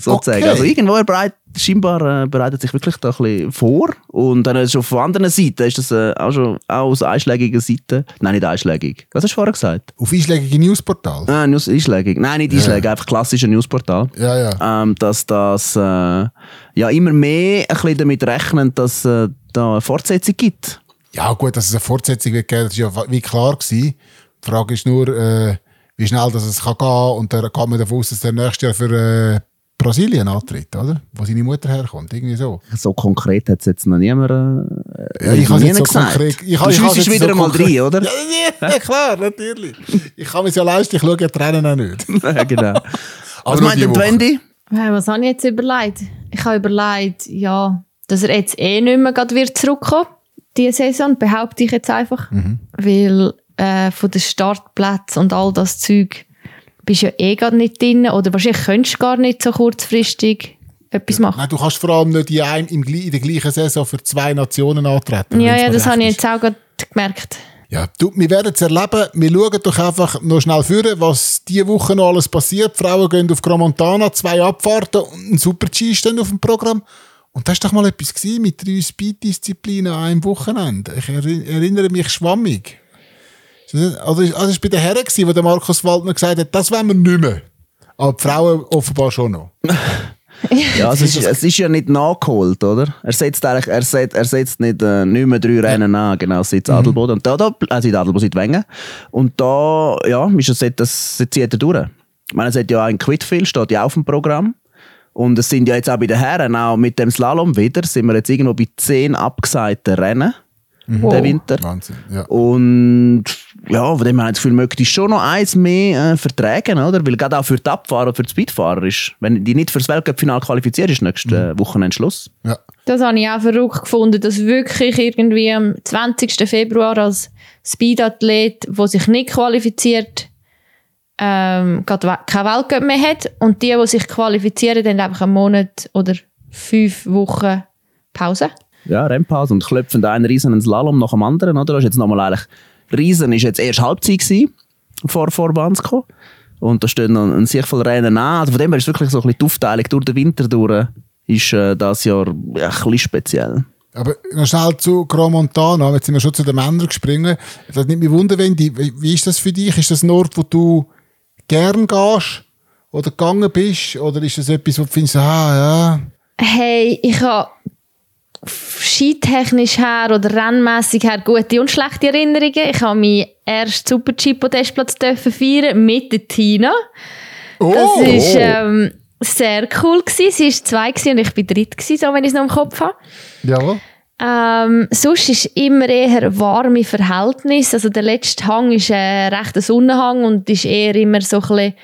Sozusagen. Okay. Also irgendwo er bereit, scheinbar äh, bereitet sich wirklich da ein bisschen vor. Und dann ist auf der anderen Seite ist das äh, auch schon auch aus einschlägiger Seite. Nein, nicht einschlägig. Was hast du vorher gesagt? auf einschlägige Newsportal. Ah, News einschlägig. Nein, nicht einschlägig, einfach klassischer Newsportal Ja, ja. ähm, dass das äh, ja immer mehr ein bisschen damit rechnen, dass äh, da eine Fortsetzung gibt. Ja, gut, dass es eine Fortsetzung wird geben, das war ja wie klar. Gewesen. Die Frage ist nur, äh, wie schnell dass es kann gehen kann. Und da geht man davon aus, dass der nächstes Jahr für äh, Brasilien antritt, oder? Wo seine Mutter herkommt. Irgendwie so. So konkret hat es jetzt noch niemand äh, Ja, ich niemand jetzt so konkret. Ich, du schiessest wieder so mal rein, oder? Ja, ja, klar, natürlich. Ich kann mir ja leisten, ich schaue ja die Rennen auch nicht. Ja, genau. Aber Was meint denn. Wendy? Äh, Was habe ich jetzt überlegt? Ich habe überlegt, ja, dass er jetzt eh nicht mehr grad wird zurückkommen diese Saison, behaupte ich jetzt einfach. Weil äh, von den Startplätzen und all das Zeug bist ja eh gar nicht drin oder wahrscheinlich könntest du gar nicht so kurzfristig etwas machen. Nein, du kannst vor allem nicht in, einem, in der gleichen Saison für zwei Nationen antreten. Ja, ja, das habe ich jetzt auch gerade gemerkt. Ja, du, wir werden es erleben. Wir schauen doch einfach noch schnell vor, was diese Woche noch alles passiert. Die Frauen gehen auf Gromontana, zwei Abfahrten und ein Super-G stehen auf dem Programm. Und das war doch mal etwas gewesen mit drei Speed-Disziplinen an einem Wochenende. Ich erinn- erinnere mich schwammig. Also, das war bei den Herren, gewesen, wo der Markus Waldner gesagt hat, das wollen wir nicht mehr. Aber die Frauen offenbar schon noch. Ja, es ist, es ist ja nicht nachgeholt, oder? Er setzt eigentlich, er setzt, er setzt nicht, äh, nicht mehr drei Rennen an, genau, seit Mhm. Adelboden. Und da, da, also in Adelboden, seit Wengen. Und da, ja, ist es, das, das zieht er durch. Ich meine, es hat ja auch ein Quidfield, steht ja auf dem Programm. Und es sind ja jetzt auch bei den Herren, auch mit dem Slalom wieder, sind wir jetzt irgendwo bei zehn abgesagten Rennen, der Winter. Wahnsinn. Ja. Und ja, von dem her habe ich das Gefühl, möchte ich schon noch eins mehr äh, vertragen, oder? Weil gerade auch für die Abfahrer und für die Speedfahrer ist, wenn die nicht fürs Weltcup-Final qualifiziert ist, nächste äh, Wochenende Schluss. Ja. Das habe ich auch verrückt gefunden, dass wirklich irgendwie am 20. Februar als Speedathlet, der sich nicht qualifiziert, ähm, gerade kein Weltcup mehr hat. Und die, die sich qualifizieren, haben einfach einen Monat oder fünf Wochen Pause. Ja, Rennpause und klopfen einen riesen Slalom nach dem anderen, oder? Das ist jetzt nochmal eigentlich, Riesen ist jetzt erst Halbzeit gewesen, vor, vor Bansko. Und da steht noch ein sehr viel Rennen an. Also von dem her ist wirklich so ein bisschen die Aufteilung durch den Winter durch, ist äh, das Jahr ja, ein bisschen speziell. Aber noch schnell zu Gromontana, jetzt sind wir schon zu den Männern gesprungen. Das nimmt mich wunder, Wendy, wie wie ist das für dich? Ist das ein Ort, wo du gern gehst oder gegangen bist? Oder ist das etwas, wo du findest, ah, ja, Hey, ich habe skitechnisch her oder rennmässig her gute und schlechte Erinnerungen. Ich habe meinen ersten Super-G-Podestplatz feiern mit der Tina. oh, Das ist ähm, sehr cool gewesen. Sie war zwei gewesen und ich bin dritt gewesen, so wenn ich es noch im Kopf habe. jawohl. Ähm, sonst ist immer eher warme Verhältnis. Also der letzte Hang ist ein rechter Sonnenhang und ist eher immer so ein bisschen,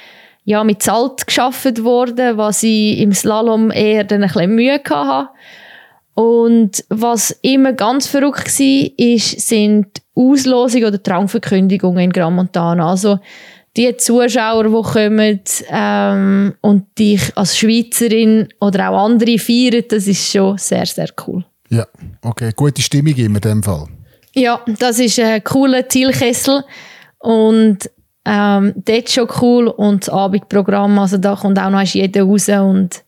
ja, mit Salz geschaffen worden, was ich im Slalom eher dann ein bisschen Mühe hatte. Und was immer ganz verrückt war, ist, sind Auslosungen oder Traumverkündigungen in Gran Montana. Also die Zuschauer, die kommen ähm, und dich als Schweizerin oder auch andere feiern, das ist schon sehr, sehr cool. Ja, okay, gute Stimmung in dem Fall. Ja, das ist ein cooler Zielkessel und ähm, dort schon cool und das Abendprogramm, also da kommt auch noch jeder raus und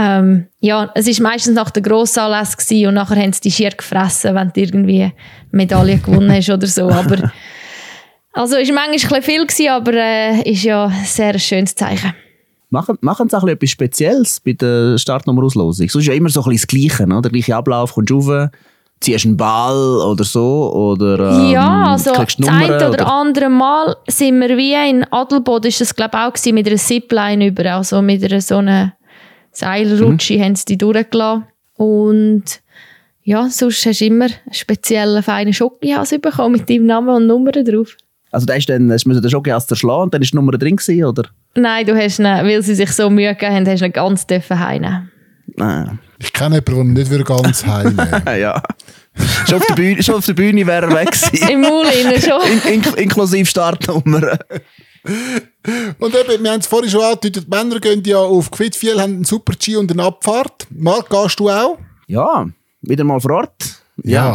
ähm, ja, es ist meistens nach der Grossanlass gewesen und nachher haben sie die schier gefressen, wenn du irgendwie eine Medaille gewonnen hast oder so, aber also ist manchmal ein viel gewesen, aber äh, ist ja ein sehr schönes Zeichen. Machen, machen sie auch ein etwas Spezielles bei der Startnummerauslosung? Sonst ist ja immer so ein bisschen das Gleiche, ne? der gleiche Ablauf, kommst du rauf, ziehst einen Ball oder so, oder ähm, ja, also das eine Nummer, oder, andere Mal sind wir wie in Adelboden, ist das glaube ich auch gewesen, mit einer Zipline über, also mit einer so einer Seilrutsche Mhm. haben sie die durchgelassen. Und ja, sonst hast du immer einen speziellen feinen Schokihase bekommen mit deinem Namen und Nummern drauf. Also da ist dann, hast du den Schoki zerschlagen und dann ist die Nummer drin gewesen, oder? Nein, du hast ihn, weil sie sich so Mühe gegeben haben, hast du ihn ganz dürfen heimnehmen. Nein. Ich kenne jemanden, der nicht wieder ganz heimnehmen ja. schon, auf der Bühne, schon auf der Bühne wäre er weg gewesen. Im Maul schon. In, in, inklusive Startnummer. Und eben, wir haben es vorhin schon angedeutet, die Männer gehen ja auf Quidfiel, haben einen Super-G und eine Abfahrt. Marc, gehst du auch? Ja, wieder mal vor Ort.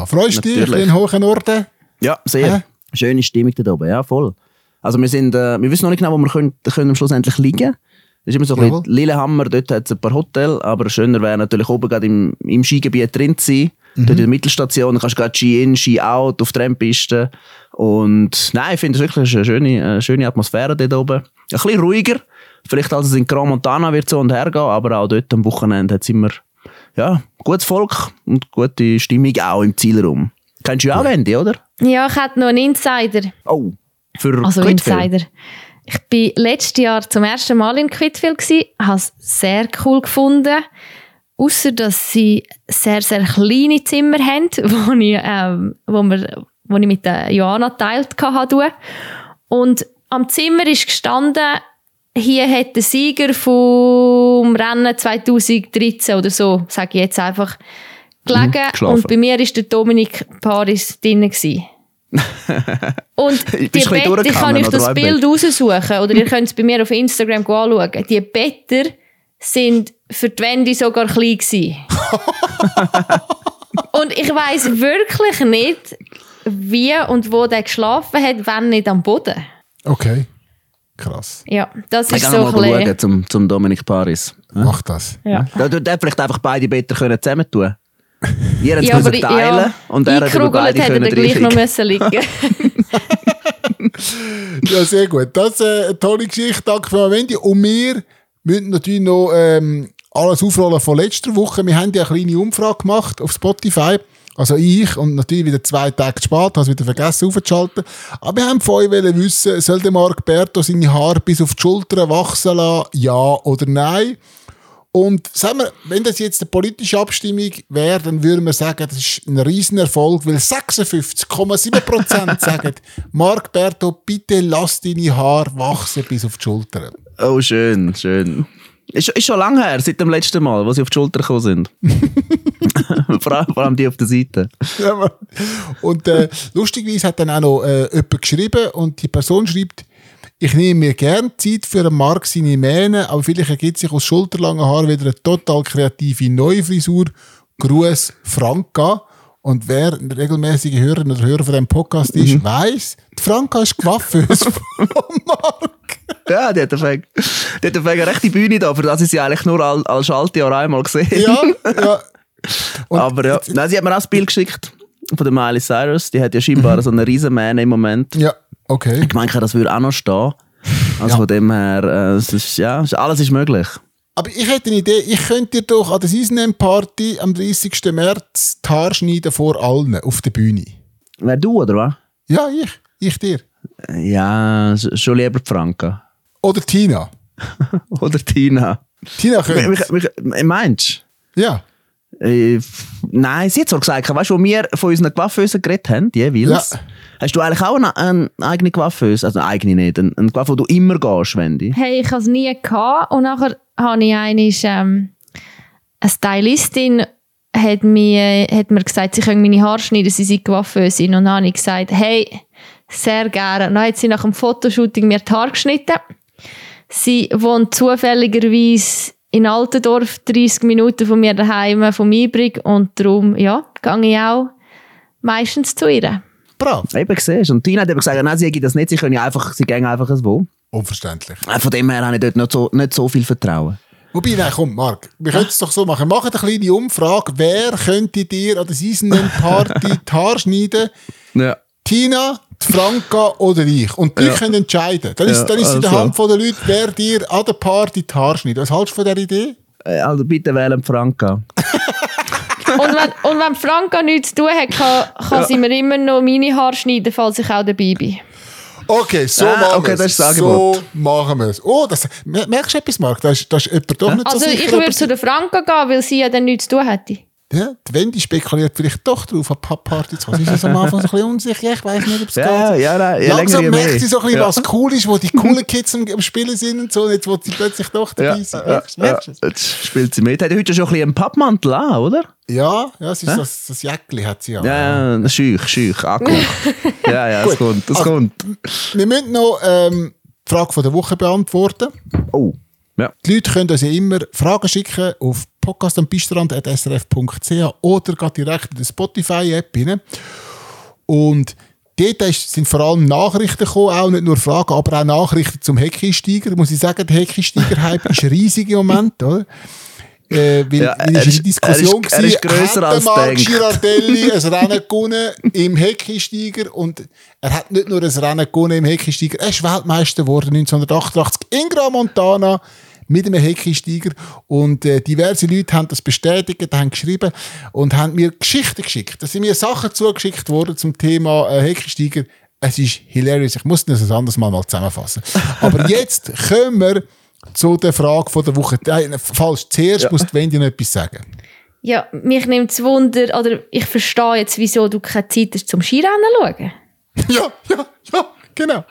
freust du dich in hohen Norden? Ja, sehr. Hä? Schöne Stimmung da oben, ja, voll. Also wir sind, äh, wir wissen noch nicht genau, wo wir können, können am Schlussendlich liegen. Das ist immer so ein bisschen Lillehammer, dort hat es ein paar Hotels, aber schöner wäre natürlich oben gerade im, im Skigebiet drin zu sein. Dort in der Mittelstation, dann kannst du gerade Ski-In, Ski-Out auf der Rennpiste. Und nein, ich finde es wirklich eine schöne, eine schöne Atmosphäre dort oben. Ein bisschen ruhiger, vielleicht als es in Grand Montana wird so und her gehen, aber auch dort am Wochenende hat es immer ja, gutes Volk und gute Stimmung auch im Zielraum. Kennst du ja auch Wendy, oder? Ja, ich hätte noch einen Insider. Oh, für Also Quidfield. Insider. Ich war letztes Jahr zum ersten Mal in Quidfield, habe es sehr cool gefunden. Außer dass sie sehr, sehr kleine Zimmer haben, wo ich, ähm, wo wir, wo ich mit der Johanna geteilt hatte. Und am Zimmer ist gestanden, hier hat der Sieger vom Rennen 2013 oder so, sage ich jetzt einfach, gelegen. geschlafen. und bei mir war der Dominik Paris drin. gewesen. Und die Betten, ich kann euch das Bild raussuchen oder ihr könnt es bei mir auf Instagram anschauen. Die Betten sind für die Wände sogar klein gewesen. und ich weiß wirklich nicht, wie und wo der geschlafen hat, wenn nicht am Boden. Okay. Krass. Ja, das Ich ist so ein mal bisschen... schauen zum, zum Dominik Paris. Mach das. Ja. Da dort hätte vielleicht einfach beide Betten können zusammen tun. Ihr habt Ja, es aber müssen teilen ja, und er hat über eingerugelt beide hätte er können gleich noch müssen liegen Ja, sehr gut. Das ist äh, eine tolle Geschichte. Danke für Wendy. Und wir müssen natürlich noch ähm, alles aufrollen von letzter Woche. Wir haben ja eine kleine Umfrage gemacht auf Spotify. Also ich und natürlich wieder zwei Tage zu spät, habe wieder vergessen aufzuschalten. Aber wir haben von euch wissen, soll der Marc Berto seine Haare bis auf die Schultern wachsen lassen? Ja oder nein? Und sagen wir, wenn das jetzt eine politische Abstimmung wäre, dann würden wir sagen, das ist ein Riesenerfolg, weil 56,7% sagen, Marc Berto, bitte lass deine Haare wachsen bis auf die Schultern. Oh, schön, schön. Ist, ist schon lange her, seit dem letzten Mal, wo sie auf die Schulter gekommen sind. vor, allem, vor allem die auf der Seite. Ja, und äh, lustigerweise hat dann auch noch äh, jemand geschrieben und die Person schreibt, ich nehme mir gern Zeit für einen Marc seine Mähne, aber vielleicht ergibt sich aus schulterlangen Haaren wieder eine total kreative neue Frisur. Gruß Franka. Und wer ein regelmäßiger Hörer oder Hörer von diesem Podcast ist, weiss, die Franka ist gewaffnet von Marc. Ja, die hat auf jeden die hat auf eine rechte Bühne da, für das ist sie eigentlich nur als, als Schaltjahr einmal gesehen. Ja, ja. Und Aber ja, Nein, sie hat mir auch das Bild geschickt von der Miley Cyrus. Die hat ja scheinbar so eine riesen Mähne im Moment. Ja, okay. Ich meine, das würde auch noch stehen. Also Ja. von dem her, äh, ist, ja, alles ist möglich. Aber ich hätte eine Idee, ich könnte dir doch an der Season Party am 30. März die Haare schneiden vor allen auf der Bühne. Wer du, oder was? Ja, ich. Ich dir. Ja, sch- schon lieber Franka. Oder Tina. Oder Tina. Tina könnte. meinst Ja. Äh, nein, sie hat zwar gesagt, weißt du, wo wir von unseren Coiffeusen geredet haben, jeweils. Ja. Hast du eigentlich auch eine, eine eigene Coiffeuse? Also eine eigene nicht, eine, eine Coiffeuse, wo du immer gehst, Wendy? Hey, ich hatte es nie gehabt. und nachher habe ich einmal, ähm, eine Stylistin hat mir, hat mir gesagt, sie können meine Haare schneiden, sie sind Coiffeusin. Und dann habe ich gesagt, hey, sehr gerne. Und dann hat sie nach dem Fotoshooting mir die Haare geschnitten. Sie wohnt zufälligerweise in Altendorf, 30 Minuten von mir daheim, vom Ibrig. Und darum, ja, gehe ich auch meistens zu ihr. Brav. Eben siehst du. Und Tina hat eben gesagt, nein, sie hätte das nicht, sie können einfach, sie gehen einfach wo. Unverständlich. Von dem her habe ich dort nicht so, nicht so viel Vertrauen. Wobei, nein, komm, Marc, wir können es doch so machen. Machen eine kleine Umfrage. Wer könnte dir an der Season Party die Haare schneiden? Ja. Tina, Franka oder ich. Und die Ja. können entscheiden. Dann ist, Ja, dann ist es in der also. Hand der Leute, wer dir an der Party die Haare schneidet. Was hältst du von dieser Idee? Äh, Also bitte wählen Franka. Und wenn, und wenn Franka nichts zu tun hat, kann, kann sie mir immer noch meine Haare schneiden, falls ich auch dabei bin. Okay, so Ah, machen okay, wir es. So Angebot. machen wir es. Oh, das, mer- merkst du etwas, Marc? Da ist, da ist jemand doch nicht so Also ich würde zu der Franka gehen, weil sie ja dann nichts zu tun hätte. Ja, die Wendy spekuliert vielleicht doch drauf, an Pappparty zu kommen. Sie ist am Anfang so ein bisschen unsicher. Ich weiß nicht, ob es Ja, geht. ja, nein, Langsam merkt mehr. sie so ein bisschen, Ja. was cool ist, wo die coolen Kids am, am Spielen sind und so. Und jetzt will sie plötzlich doch dabei sein. Merkst, es? Jetzt spielt sie mit. Hat heute schon ein bisschen einen Pappmantel an, oder? Ja, ja, es ist das, das Jäckli hat sie ja. Ja, ja, schüch, schüch, angeguckt. ja, ja, das Gut. kommt, das Also- kommt. Wir müssen noch ähm, die Frage von der Woche beantworten. Oh, ja. Die Leute können uns ja immer Fragen schicken auf podcast.bistrand.srf.ch oder geht direkt in die Spotify-App rein. Und dort ist- sind vor allem Nachrichten gekommen, auch nicht nur Fragen, aber auch Nachrichten zum Heckensteiger. Muss ich sagen, der Heckensteiger-Hype ist riesig im Moment, oder? Äh, weil, Ja, er ist- eine Diskussion er ist- er ist grösser als Marc. Girardelli ein Rennen gewonnen im Heckensteiger und er hat nicht nur ein Rennen gewonnen im Heckensteiger, er ist Weltmeister geworden 1988 in Gran Montana mit einem Heckensteiger und äh, diverse Leute haben das bestätigt, haben geschrieben und haben mir Geschichten geschickt. Da sind mir Sachen zugeschickt worden zum Thema äh, Heckensteiger. Es ist hilarious. Ich muss das ein anderes Mal mal zusammenfassen. Aber jetzt kommen wir zu der Frage von der Woche. Nein, falsch. Zuerst muss die Wendy noch etwas sagen. Ja, mich nimmt es Wunder, oder ich verstehe jetzt, wieso du keine Zeit hast zum Skirennen schauen. Ja, ja, ja, genau.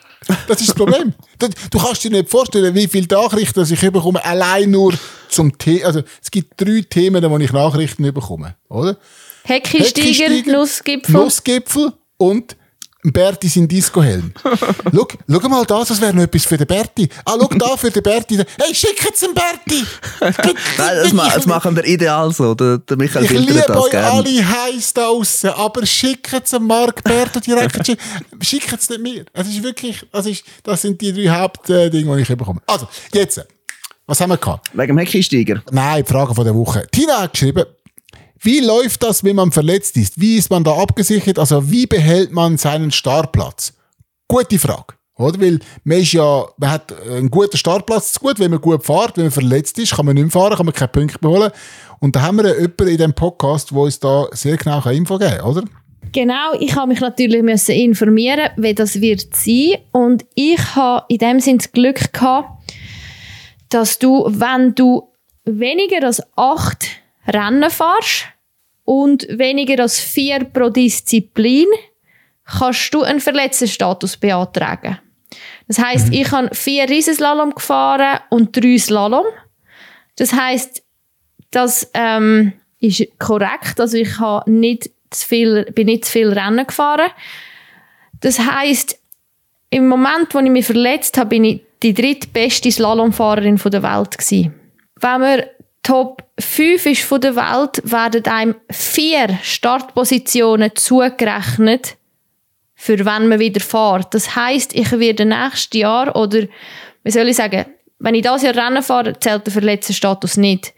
Das ist das Problem. Du, kannst dir nicht vorstellen, wie viele Nachrichten ich bekomme, allein nur zum Thema. Also, es gibt drei Themen, wo ich Nachrichten bekomme, oder? Heckensteiger, Nussgipfel. Nussgipfel und Berti sein Discohelm. schau, schau mal das, das wäre noch etwas für den Berti. Ah, schau da für den Berti. Hey, schickt den Berti! Nein, das, ma das machen wir ideal so. Der, der Michael Ich liebe das euch gerne. alle heiß da draussen, aber schickt es an Marc Berto direkt. schickt es nicht mir. Es ist wirklich, das, ist, das sind die drei Hauptdinge, die ich bekomme. Also, jetzt, was haben wir gehabt? Wegen dem Heckensteiger. Nein, die Frage von der Woche. Tina hat geschrieben, wie läuft das, wenn man verletzt ist? Wie ist man da abgesichert? Also, wie behält man seinen Startplatz? Gute Frage. Oder? Weil man, ist ja, man hat einen guten Startplatz zu gut, wenn man gut fährt. Wenn man verletzt ist, kann man nicht mehr fahren, kann man keine Punkte mehr holen. Und da haben wir jemanden in diesem Podcast, der uns da sehr genau Info geben kann, oder? Genau, ich habe mich natürlich müssen informieren, wie das wird sein. Und ich habe in dem Sinne das Glück gehabt, dass du, wenn du weniger als acht Rennen fährst und weniger als vier pro Disziplin, kannst du einen Verletztenstatus beantragen. Das heißt, ich habe vier Riesenslalom gefahren und drei Slalom. Das heißt, das ähm, ist korrekt. Also ich habe nicht zu viel, bin nicht zu viel Rennen gefahren. Das heißt, im Moment, wo ich mich verletzt habe, bin ich die drittbeste Slalomfahrerin der Welt gewesen. Wenn man Top 5 ist von der Welt, werden einem vier Startpositionen zugerechnet, für wenn man wieder fährt. Das heißt, ich werde nächstes Jahr oder wie soll ich sagen, wenn ich das Jahr Rennen fahre, zählt der Verletztenstatus nicht.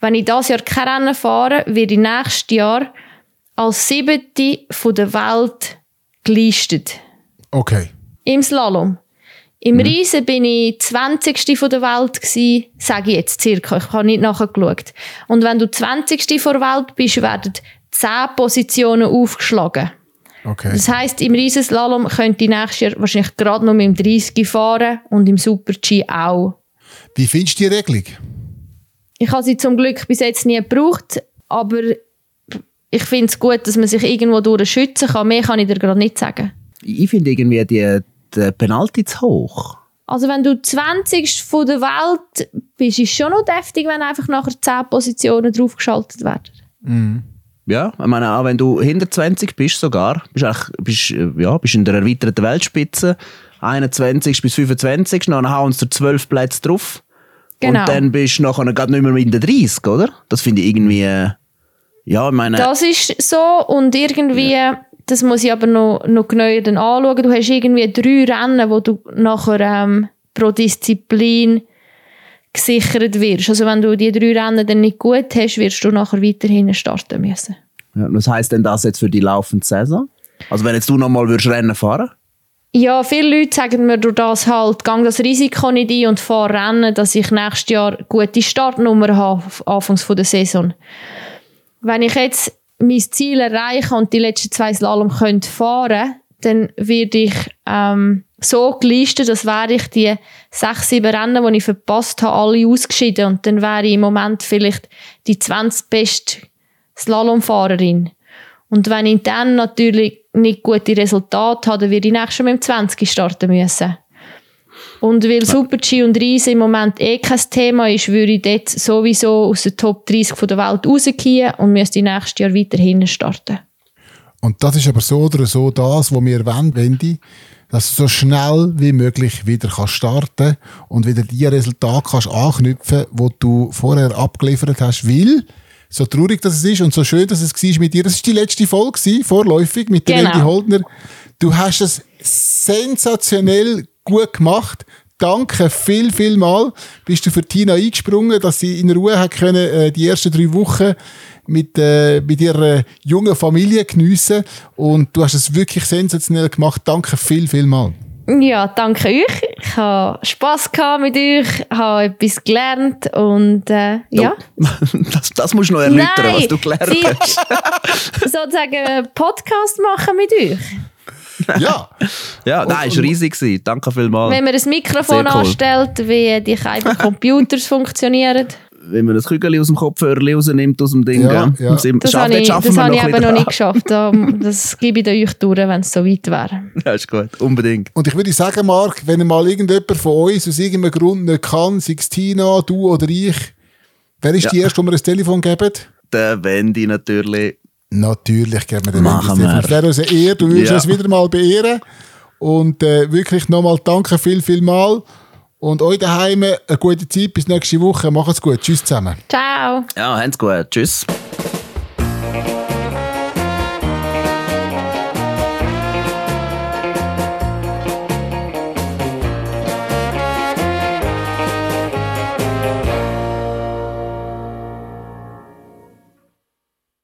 Wenn ich das Jahr kein Rennen fahre, werde ich nächstes Jahr als siebte von der Welt gelistet. Okay. Im Slalom. Im Riesen bin ich 20. von der Welt gsi, sage ich jetzt circa, ich habe nicht nachgeschaut. Und wenn du 20. vor der Welt bist, werden 10 Positionen aufgeschlagen. Okay. Das heisst, im Riesenslalom könnte ich nächstes Jahr wahrscheinlich gerade noch mit dem 30 fahren und im Super-G auch. Wie findest du die Regelung? Ich habe sie zum Glück bis jetzt nie gebraucht, aber ich finde es gut, dass man sich irgendwo durch schützen kann. Mehr kann ich dir gerade nicht sagen. Ich finde irgendwie die, die Penalty zu hoch. Also wenn du 20. von der Welt bist, ist es schon noch deftig, wenn einfach nachher 10 Positionen draufgeschaltet werden. Ja, ich meine, auch wenn du hinter 20 bist sogar, bist bist, äh, ja, bist in der erweiterten Weltspitze, 21 bis 25, dann hauen sie 12 Plätze drauf. Genau. Und dann bist du nachher gerade nicht mehr in der 30, oder? Das finde ich irgendwie, äh, ja, ich meine, Das ist so und irgendwie, das muss ich aber noch, noch genauer dann anschauen, du hast irgendwie drei Rennen, wo du nachher ähm, pro Disziplin gesichert wirst. Also wenn du die drei Rennen dann nicht gut hast, wirst du nachher weiterhin starten müssen. ja, was heisst denn das jetzt für die laufende Saison? Also wenn jetzt du nochmal würdest Rennen fahren ja, viele Leute sagen mir durch das halt, gang das Risiko nicht ein und fahr Rennen, dass ich nächstes Jahr gute Startnummer habe, anfangs der Saison. Wenn ich jetzt mein Ziel erreiche und die letzten zwei Slalom könnte fahren, dann werde ich ähm, so gelistet, dass wäre ich die sechs, sieben Rennen, die ich verpasst habe, alle ausgeschieden und dann wäre ich im Moment vielleicht die 20 beste Slalomfahrerin. Und wenn ich dann natürlich nicht gute Resultate habe, dann werde ich nächstes Jahr mit dem 20 starten müssen. Und weil Super-G und Riese im Moment eh kein Thema ist, würde ich dort sowieso aus der Top 30 der Welt rausgehen und müsste nächstes Jahr weiterhin starten. Und das ist aber so oder so das, was wir wollen, Wendy, dass du so schnell wie möglich wieder kannst starten und wieder die Resultate kannst anknüpfen, wo du vorher abgeliefert hast, weil so traurig dass es ist und so schön, dass es war mit dir. Das ist die letzte Folge vorläufig mit der Genau. Wendy Holdner. Du hast es sensationell gut gemacht. Danke viel, viel mal. Bist du für Tina eingesprungen, dass sie in Ruhe hat können, äh, die ersten drei Wochen mit, äh, mit ihrer jungen Familie geniessen. Und du hast es wirklich sensationell gemacht. Danke viel, viel mal. Ja, danke euch. Ich habe Spass gehabt mit euch, habe etwas gelernt und äh, ja. Das, das musst du noch erläutern, was du gelernt sie- hast. sozusagen Podcast machen mit euch. Ja. Ja, nein, war riesig. gewesen. Danke vielmals. Wenn man ein Mikrofon cool. anstellt, wie die kleinen Computers funktionieren. Wenn man das Kügel aus dem Kopfhörer rausnimmt, aus dem Ding. Ja, ja. Das schaffen- habe ich, das wir habe ich noch eben noch nicht geschafft. Da- Das gebe ich euch durch, wenn es so weit wäre. Ja, ist gut. Unbedingt. Und ich würde sagen, Marc, wenn mal irgendjemand von uns aus irgendeinem Grund nicht kann, sei es Tina, du oder ich, wer ist Ja. die Erste, die mir ein Telefon geben? Der Wendy natürlich. Natürlich geben wir den Machen. Es wäre uns eine Ehre, du würdest Ja. uns wieder mal beehren. Und äh, wirklich nochmal danke viel, viel mal. Und euch daheim eine gute Zeit bis nächste Woche. Macht's gut. Tschüss zusammen. Ciao. Ja, habt's gut. Tschüss.